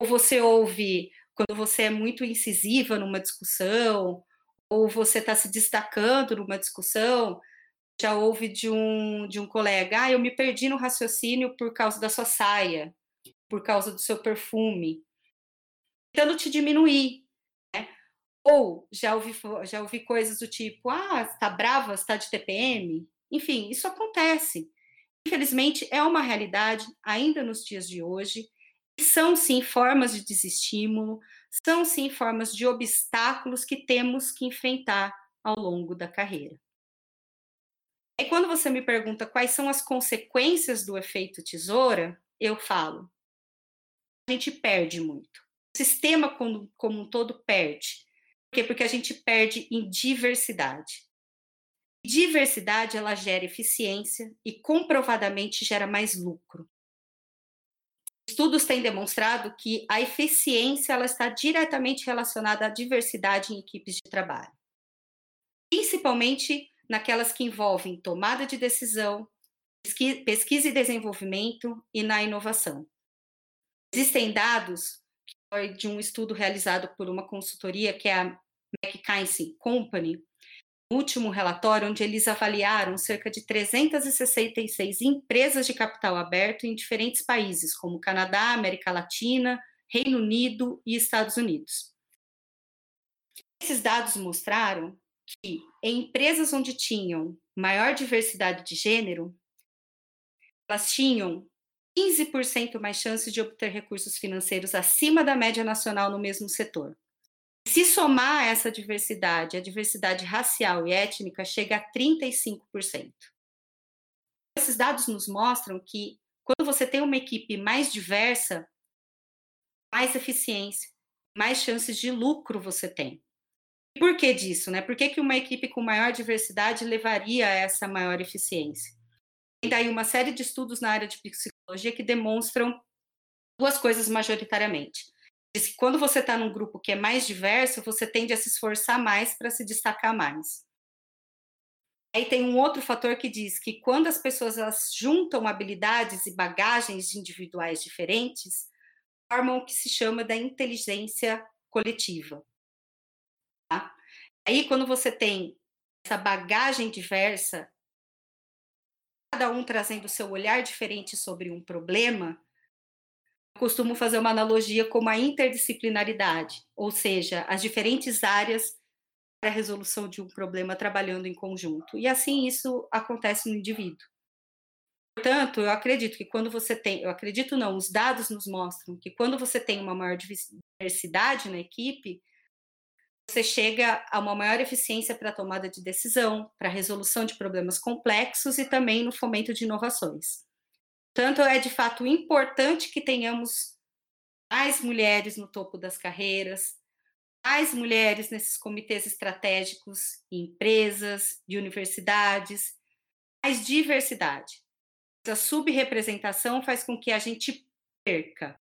Ou você ouve quando você é muito incisiva numa discussão, ou você está se destacando numa discussão, já ouve de um, de um colega, ah, eu me perdi no raciocínio por causa da sua saia, por causa do seu perfume, tentando te diminuir. Né? Ou já ouvi, já ouvi coisas do tipo, ah, está brava, está de TPM? Enfim, isso acontece. Infelizmente, é uma realidade ainda nos dias de hoje. São sim formas de desestímulo, são sim formas de obstáculos que temos que enfrentar ao longo da carreira. E quando você me pergunta quais são as consequências do efeito tesoura, eu falo: a gente perde muito. O sistema como, como um todo perde. Por quê? Porque a gente perde em diversidade. Diversidade ela gera eficiência e comprovadamente gera mais lucro. Estudos têm demonstrado que a eficiência ela está diretamente relacionada à diversidade em equipes de trabalho, principalmente naquelas que envolvem tomada de decisão, pesquisa e desenvolvimento e na inovação. Existem dados de um estudo realizado por uma consultoria que é a McKinsey Company, último relatório, onde eles avaliaram cerca de 366 empresas de capital aberto em diferentes países, como Canadá, América Latina, Reino Unido e Estados Unidos. Esses dados mostraram que em empresas onde tinham maior diversidade de gênero, elas tinham 15% mais chances de obter recursos financeiros acima da média nacional no mesmo setor. Se somar essa diversidade, a diversidade racial e étnica chega a 35%. Esses dados nos mostram que quando você tem uma equipe mais diversa, mais eficiência, mais chances de lucro você tem. E por que disso, né? Por que, que uma equipe com maior diversidade levaria a essa maior eficiência? Tem daí uma série de estudos na área de que demonstram duas coisas majoritariamente diz que quando você está num grupo que é mais diverso, você tende a se esforçar mais para se destacar mais. Aí tem um outro fator que diz que quando as pessoas juntam habilidades e bagagens individuais diferentes, formam o que se chama da inteligência coletiva. Tá? Aí quando você tem essa bagagem diversa, cada um trazendo seu olhar diferente sobre um problema, costumo fazer uma analogia como a interdisciplinaridade, ou seja, as diferentes áreas para a resolução de um problema trabalhando em conjunto. E assim isso acontece no indivíduo. Portanto, eu acredito que quando você tem, eu acredito não, os dados nos mostram que quando você tem uma maior diversidade na equipe, você chega a uma maior eficiência para a tomada de decisão, para a resolução de problemas complexos e também no fomento de inovações. Portanto, é de fato importante que tenhamos mais mulheres no topo das carreiras, mais mulheres nesses comitês estratégicos em empresas, de universidades, mais diversidade. A subrepresentação faz com que a gente perca,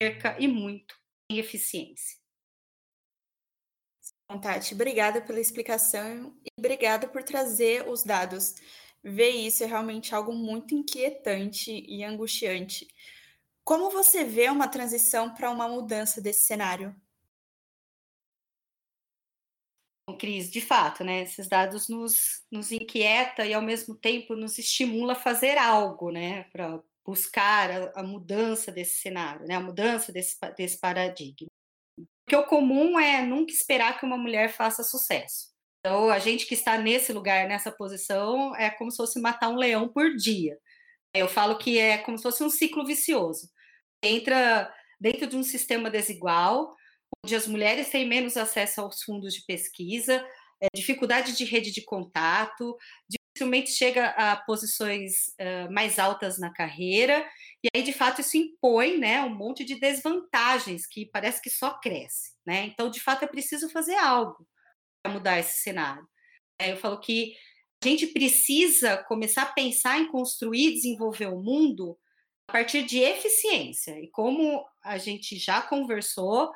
perca e muito em eficiência. Tati, obrigada pela explicação e obrigada por trazer os dados ver isso é realmente algo muito inquietante e angustiante. Como você vê uma transição para uma mudança desse cenário? Bom, Cris, de fato, né? Esses dados nos, nos inquieta e ao mesmo tempo nos estimula a fazer algo, né? Para buscar a, a, mudança desse cenário, né? A mudança desse, desse paradigma. Porque o comum é nunca esperar que uma mulher faça sucesso. Então, a gente que está nesse lugar, nessa posição, é como se fosse matar um leão por dia. Eu falo que é como se fosse um ciclo vicioso. Entra dentro de um sistema desigual, onde as mulheres têm menos acesso aos fundos de pesquisa, é, dificuldade de rede de contato, dificilmente chega a posições uh, mais altas na carreira, e aí, de fato, isso impõe né, um monte de desvantagens que parece que só cresce. Né? Então, de fato, é preciso fazer algo mudar esse cenário. É, eu falo que a gente precisa começar a pensar em construir e desenvolver o mundo a partir de eficiência. E como a gente já conversou,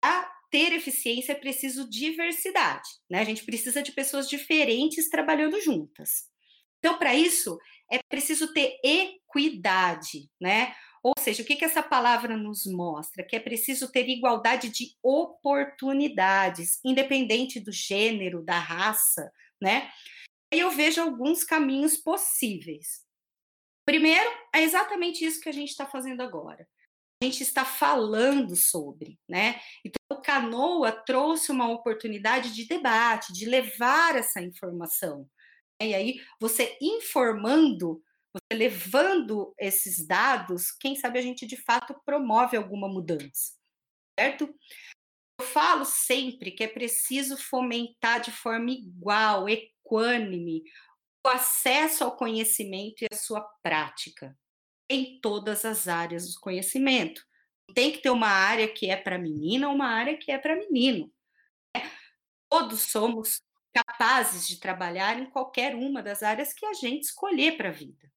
para ter eficiência é preciso diversidade. Né? A gente precisa de pessoas diferentes trabalhando juntas. Então, para isso, é preciso ter equidade, né? Ou seja, o que, que essa palavra nos mostra? Que é preciso ter igualdade de oportunidades, independente do gênero, da raça, né? E eu vejo alguns caminhos possíveis. Primeiro, é exatamente isso que a gente está fazendo agora. Gente está falando sobre, né? Então, o Canoa trouxe uma oportunidade de debate, de levar essa informação. E aí, você informando você levando esses dados, quem sabe a gente de fato promove alguma mudança, certo? Eu falo sempre que é preciso fomentar de forma igual, equânime, o acesso ao conhecimento e a sua prática em todas as áreas do conhecimento. Tem que ter uma área que é para menina, uma área que é para menino. Né? Todos somos capazes de trabalhar em qualquer uma das áreas que a gente escolher para a vida.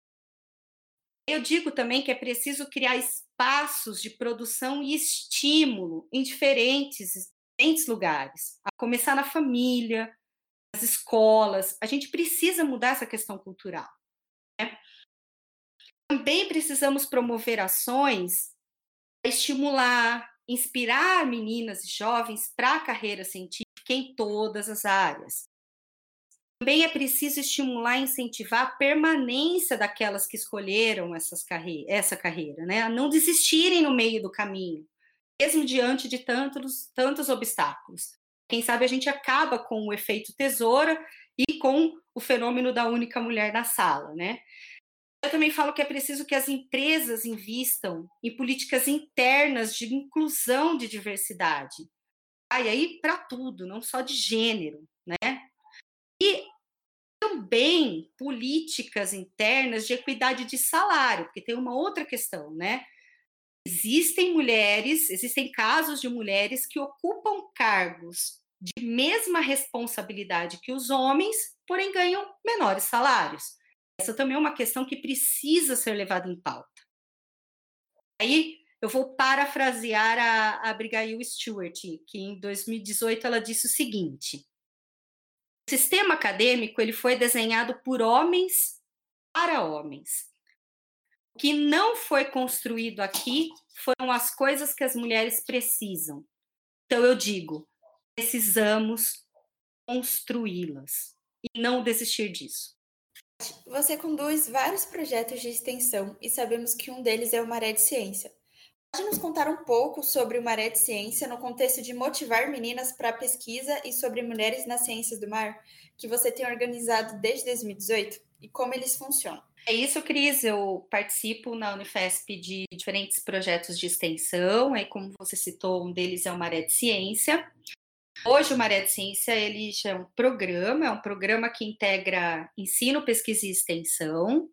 Eu digo também que é preciso criar espaços de produção e estímulo em diferentes, diferentes lugares, a começar na família, nas escolas. A gente precisa mudar essa questão cultural. Também precisamos promover ações para estimular, inspirar meninas e jovens para a carreira científica em todas as áreas. Também é preciso estimular e incentivar a permanência daquelas que escolheram carre essa carreira, né? A não desistirem no meio do caminho, mesmo diante de tantos, tantos obstáculos. Quem sabe a gente acaba com o efeito tesoura e com o fenômeno da única mulher na sala, né? Eu também falo que é preciso que as empresas invistam em políticas internas de inclusão de diversidade. Ah, e aí para tudo, não só de gênero, né? E também políticas internas de equidade de salário, porque tem uma outra questão, né? Existem mulheres, existem casos de mulheres que ocupam cargos de mesma responsabilidade que os homens, porém ganham menores salários. Essa também é uma questão que precisa ser levada em pauta. Aí eu vou parafrasear a, Abigail Stewart, que em 2018 ela disse o seguinte: o sistema acadêmico ele foi desenhado por homens para homens. O que não foi construído aqui foram as coisas que as mulheres precisam. Então eu digo, precisamos construí-las e não desistir disso. Você conduz vários projetos de extensão e sabemos que um deles é o Maré de Ciência. Pode nos contar um pouco sobre o Maré de Ciência no contexto de motivar meninas para a pesquisa e sobre mulheres nas ciências do mar, que você tem organizado desde 2018 e como eles funcionam? É isso, Cris. Eu participo na Unifesp de diferentes projetos de extensão. Aí, como você citou, um deles é o Maré de Ciência. Hoje, o Maré de Ciência ele já é um programa, é um programa que integra ensino, pesquisa e extensão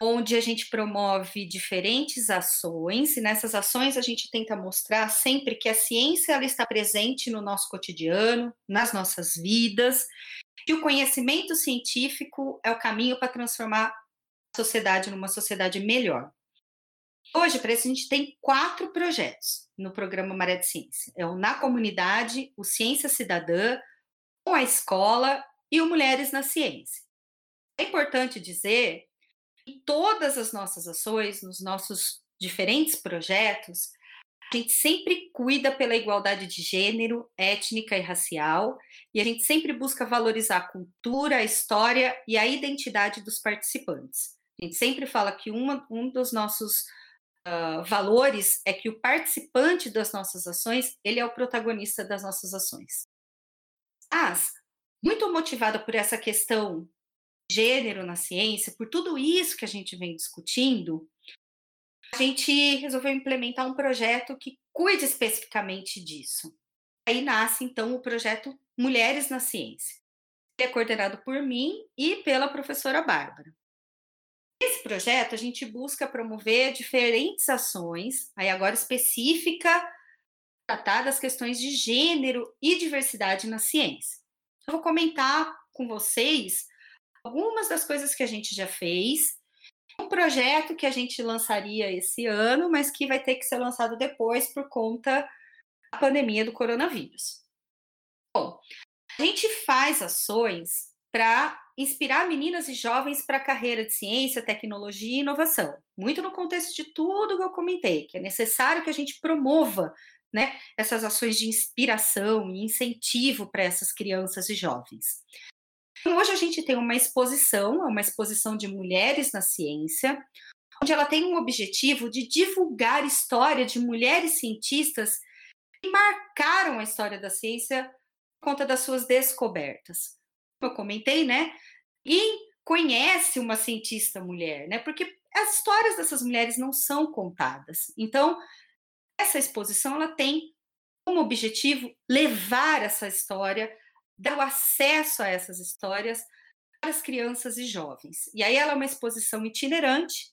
onde a gente promove diferentes ações e nessas ações a gente tenta mostrar sempre que a ciência ela está presente no nosso cotidiano, nas nossas vidas, e o conhecimento científico é o caminho para transformar a sociedade numa sociedade melhor. Hoje, para isso, a gente tem quatro projetos no programa Maré de Ciência. É o Na Comunidade, o Ciência Cidadã, com a Escola e o Mulheres na Ciência. É importante dizer em todas as nossas ações, nos nossos diferentes projetos, a gente sempre cuida pela igualdade de gênero, étnica e racial, e a gente sempre busca valorizar a cultura, a história e a identidade dos participantes. A gente sempre fala que uma, um dos nossos uh, valores é que o participante das nossas ações, ele é o protagonista das nossas ações. Mas, muito motivada por essa questão gênero na ciência, por tudo isso que a gente vem discutindo, a gente resolveu implementar um projeto que cuide especificamente disso. Aí nasce, então, o projeto Mulheres na Ciência. Ele é coordenado por mim e pela professora Bárbara. Nesse projeto, a gente busca promover diferentes ações, aí agora específica, tratar das questões de gênero e diversidade na ciência. Eu vou comentar com vocês algumas das coisas que a gente já fez. Um projeto que a gente lançaria esse ano, mas que vai ter que ser lançado depois por conta da pandemia do coronavírus. Bom, a gente faz ações para inspirar meninas e jovens para a carreira de ciência, tecnologia e inovação. Muito no contexto de tudo que eu comentei, que é necessário que a gente promova né, essas ações de inspiração e incentivo para essas crianças e jovens. Então, hoje a gente tem uma exposição, uma exposição de mulheres na ciência, onde ela tem um objetivo de divulgar história de mulheres cientistas que marcaram a história da ciência por conta das suas descobertas. Eu comentei, né? E conhece uma cientista mulher, né? Porque as histórias dessas mulheres não são contadas. Então, essa exposição ela tem como objetivo levar essa história, dar o acesso a essas histórias para as crianças e jovens. E aí ela é uma exposição itinerante,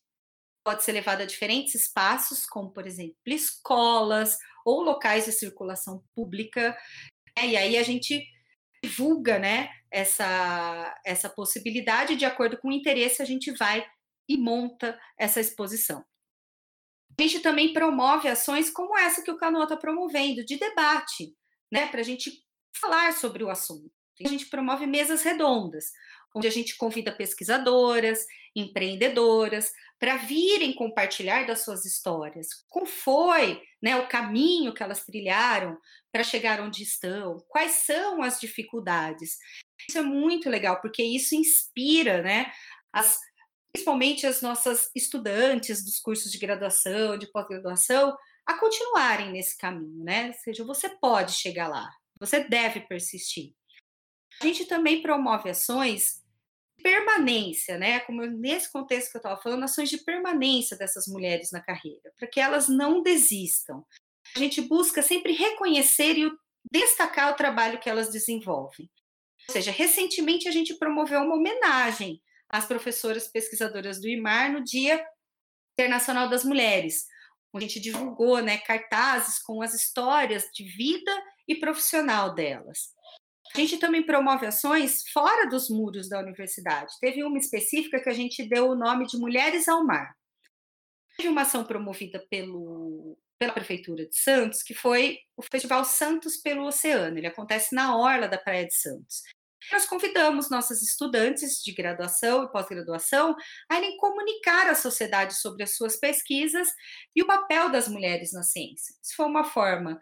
pode ser levada a diferentes espaços, como por exemplo escolas ou locais de circulação pública. Né? E aí a gente divulga, né, essa essa possibilidade de acordo com o interesse a gente vai e monta essa exposição. A gente também promove ações como essa que o Canoa está promovendo, de debate, né, para a gente falar sobre o assunto. A gente promove mesas redondas, onde a gente convida pesquisadoras, empreendedoras, para virem compartilhar das suas histórias. Como foi né, o caminho que elas trilharam para chegar onde estão? Quais são as dificuldades? Isso é muito legal, porque isso inspira né, as principalmente as nossas estudantes dos cursos de graduação, de pós-graduação, a continuarem nesse caminho, né? Ou seja, você pode chegar lá, você deve persistir. A gente também promove ações permanência, né? Como nesse contexto que eu estava falando, ações de permanência dessas mulheres na carreira, para que elas não desistam. A gente busca sempre reconhecer e destacar o trabalho que elas desenvolvem. Ou seja, recentemente a gente promoveu uma homenagem as professoras pesquisadoras do IMAR no Dia Internacional das Mulheres. A gente divulgou né, cartazes com as histórias de vida e profissional delas. A gente também promove ações fora dos muros da universidade. Teve uma específica que a gente deu o nome de Mulheres ao Mar. Teve uma ação promovida pelo, pela Prefeitura de Santos, que foi o Festival Santos pelo Oceano. Ele acontece na orla da Praia de Santos. Nós convidamos nossas estudantes de graduação e pós-graduação a irem comunicar à sociedade sobre as suas pesquisas e o papel das mulheres na ciência. Isso foi uma forma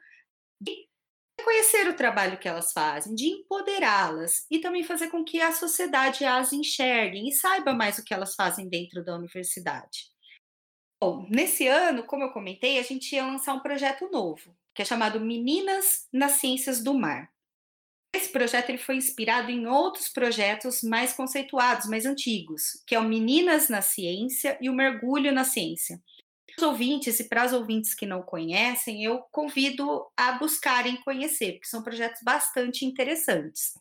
de reconhecer o trabalho que elas fazem, de empoderá-las e também fazer com que a sociedade as enxergue e saiba mais o que elas fazem dentro da universidade. Bom, nesse ano, como eu comentei, a gente ia lançar um projeto novo, que é chamado Meninas nas Ciências do Mar. Esse projeto ele foi inspirado em outros projetos mais conceituados, mais antigos, que é o Meninas na Ciência e o Mergulho na Ciência. Os ouvintes e para as ouvintes que não conhecem, eu convido a buscarem conhecer, porque são projetos bastante interessantes.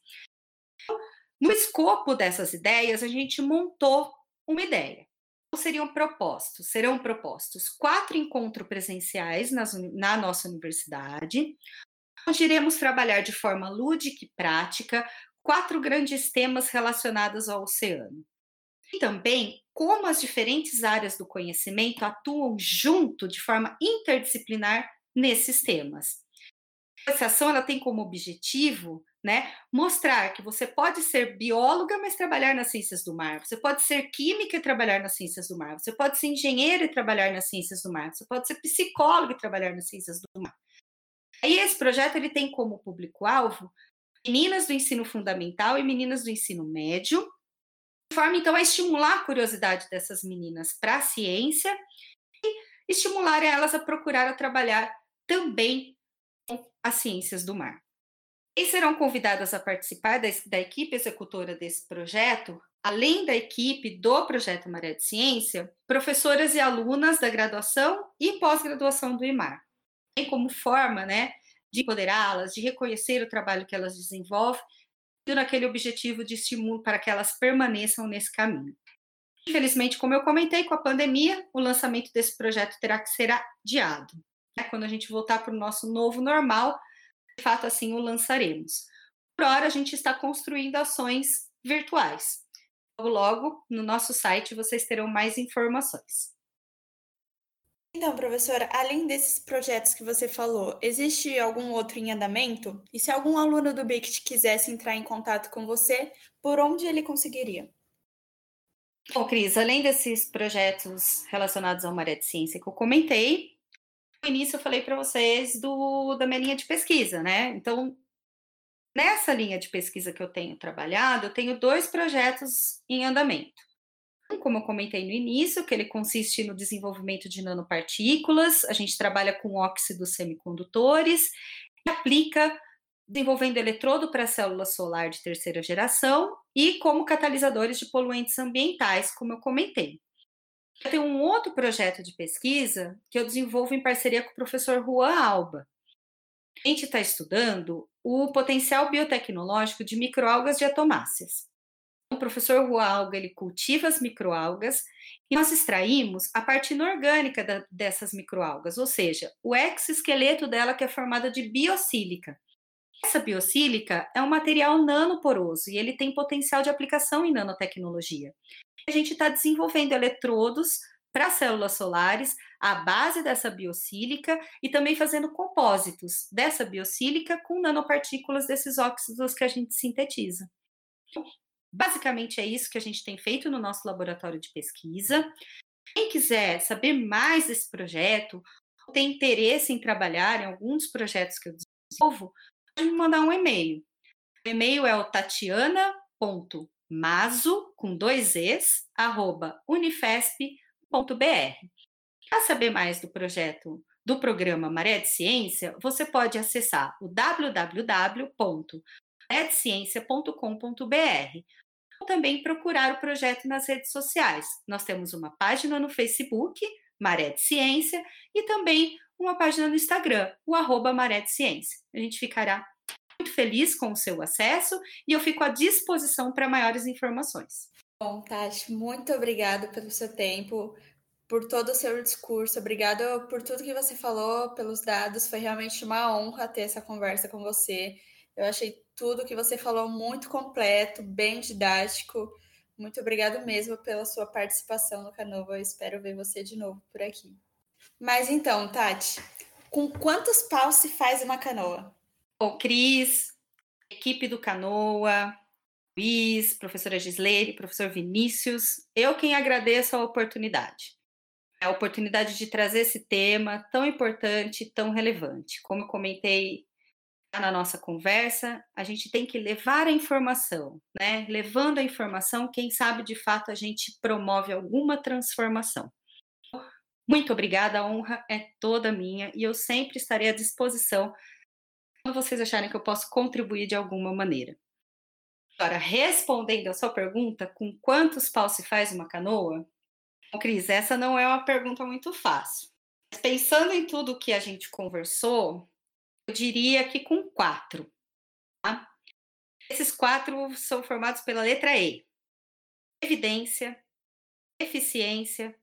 No escopo dessas ideias, a gente montou uma ideia. Seriam propostos, serão propostos quatro encontros presenciais nas, na nossa universidade, onde iremos trabalhar de forma lúdica e prática quatro grandes temas relacionados ao oceano. E também como as diferentes áreas do conhecimento atuam junto de forma interdisciplinar nesses temas. Essa ação ela tem como objetivo né, mostrar que você pode ser bióloga, mas trabalhar nas ciências do mar. Você pode ser química e trabalhar nas ciências do mar. Você pode ser engenheiro e trabalhar nas ciências do mar. Você pode ser psicólogo e trabalhar nas ciências do mar. E esse projeto ele tem como público-alvo meninas do ensino fundamental e meninas do ensino médio, forma então a estimular a curiosidade dessas meninas para a ciência e estimular elas a procurar a trabalhar também com as ciências do mar. E serão convidadas a participar da, da equipe executora desse projeto, além da equipe do projeto Maré de Ciência, professoras e alunas da graduação e pós-graduação do IMAR como forma, né, de empoderá-las, de reconhecer o trabalho que elas desenvolvem, tendo aquele objetivo de estímulo para que elas permaneçam nesse caminho. Infelizmente, como eu comentei, com a pandemia, o lançamento desse projeto terá que ser adiado. Né? Quando a gente voltar para o nosso novo normal, de fato, assim o lançaremos. Por hora, a gente está construindo ações virtuais. Logo, logo, no nosso site, vocês terão mais informações. Então, professora, além desses projetos que você falou, existe algum outro em andamento? E se algum aluno do BICT quisesse entrar em contato com você, por onde ele conseguiria? Bom, Cris, além desses projetos relacionados ao Maré de Ciência que eu comentei, no início eu falei para vocês do, da minha linha de pesquisa, né? Então, nessa linha de pesquisa que eu tenho trabalhado, eu tenho dois projetos em andamento como eu comentei no início, que ele consiste no desenvolvimento de nanopartículas, a gente trabalha com óxidos semicondutores e aplica desenvolvendo eletrodo para célula solar de terceira geração e como catalisadores de poluentes ambientais, como eu comentei. Eu tenho um outro projeto de pesquisa que eu desenvolvo em parceria com o professor Juan Alba. A gente está estudando o potencial biotecnológico de microalgas diatomáceas o professor Rualga ele cultiva as microalgas e nós extraímos a parte inorgânica da, dessas microalgas, ou seja, o exoesqueleto dela que é formada de biosílica. Essa biosílica é um material nanoporoso e ele tem potencial de aplicação em nanotecnologia. A gente está desenvolvendo eletrodos para células solares à base dessa biosílica e também fazendo compósitos dessa biosílica com nanopartículas desses óxidos que a gente sintetiza. Basicamente é isso que a gente tem feito no nosso laboratório de pesquisa. Quem quiser saber mais desse projeto, ou tem interesse em trabalhar em alguns projetos que eu desenvolvo, pode me mandar um e-mail. O e-mail é o tatiana.maso, com dois es, arroba unifesp.br. Para saber mais do projeto do programa Maré de Ciência, você pode acessar o www.maredciencia.com.br ou também procurar o projeto nas redes sociais. Nós temos uma página no Facebook, Maré de Ciência, e também uma página no Instagram, o arroba Maré de Ciência. A gente ficará muito feliz com o seu acesso e eu fico à disposição para maiores informações. Bom, Tati, muito obrigada pelo seu tempo, por todo o seu discurso, obrigada por tudo que você falou, pelos dados. Foi realmente uma honra ter essa conversa com você. Eu achei tudo que você falou muito completo, bem didático. Muito obrigado mesmo pela sua participação no Canova. Eu espero ver você de novo por aqui. Mas então, Tati, com quantos paus se faz uma canoa? O Cris, equipe do Canoa, Luiz, professora Gislene, professor Vinícius, eu quem agradeço a oportunidade. A oportunidade de trazer esse tema tão importante, tão relevante. Como eu comentei na nossa conversa, a gente tem que levar a informação, né? Levando a informação, quem sabe de fato a gente promove alguma transformação. Muito obrigada, a honra é toda minha e eu sempre estarei à disposição quando vocês acharem que eu posso contribuir de alguma maneira. Agora, respondendo a sua pergunta, com quantos paus se faz uma canoa? Bom, Cris, essa não é uma pergunta muito fácil. Pensando em tudo que a gente conversou, eu diria que com quatro. Tá? Esses quatro são formados pela letra E: evidência, eficiência,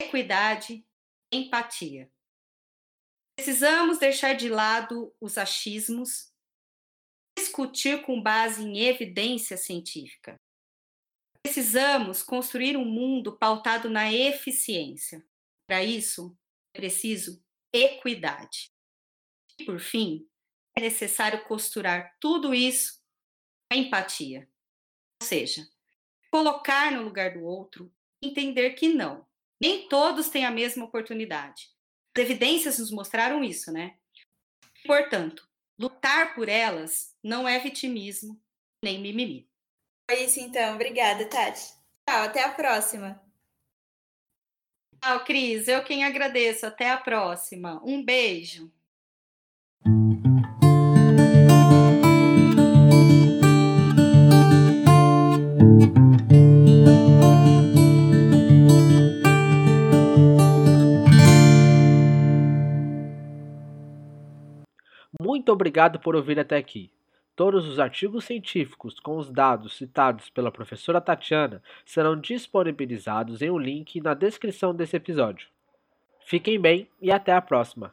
equidade, empatia. Precisamos deixar de lado os achismos, discutir com base em evidência científica. Precisamos construir um mundo pautado na eficiência. Para isso, é preciso equidade. E, por fim, é necessário costurar tudo isso com empatia. Ou seja, colocar no lugar do outro, entender que não, nem todos têm a mesma oportunidade. As evidências nos mostraram isso, né? Portanto, lutar por elas não é vitimismo nem mimimi. É isso então. Obrigada, Tati. Tchau, até a próxima. Tchau, Cris. Eu quem agradeço. Até a próxima. Um beijo. Muito obrigado por ouvir até aqui. Todos os artigos científicos com os dados citados pela professora Tatiana serão disponibilizados em um link na descrição desse episódio. Fiquem bem e até a próxima!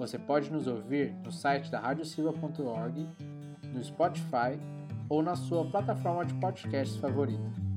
Você pode nos ouvir no site da radiosilva.org, no Spotify ou na sua plataforma de podcasts favorita.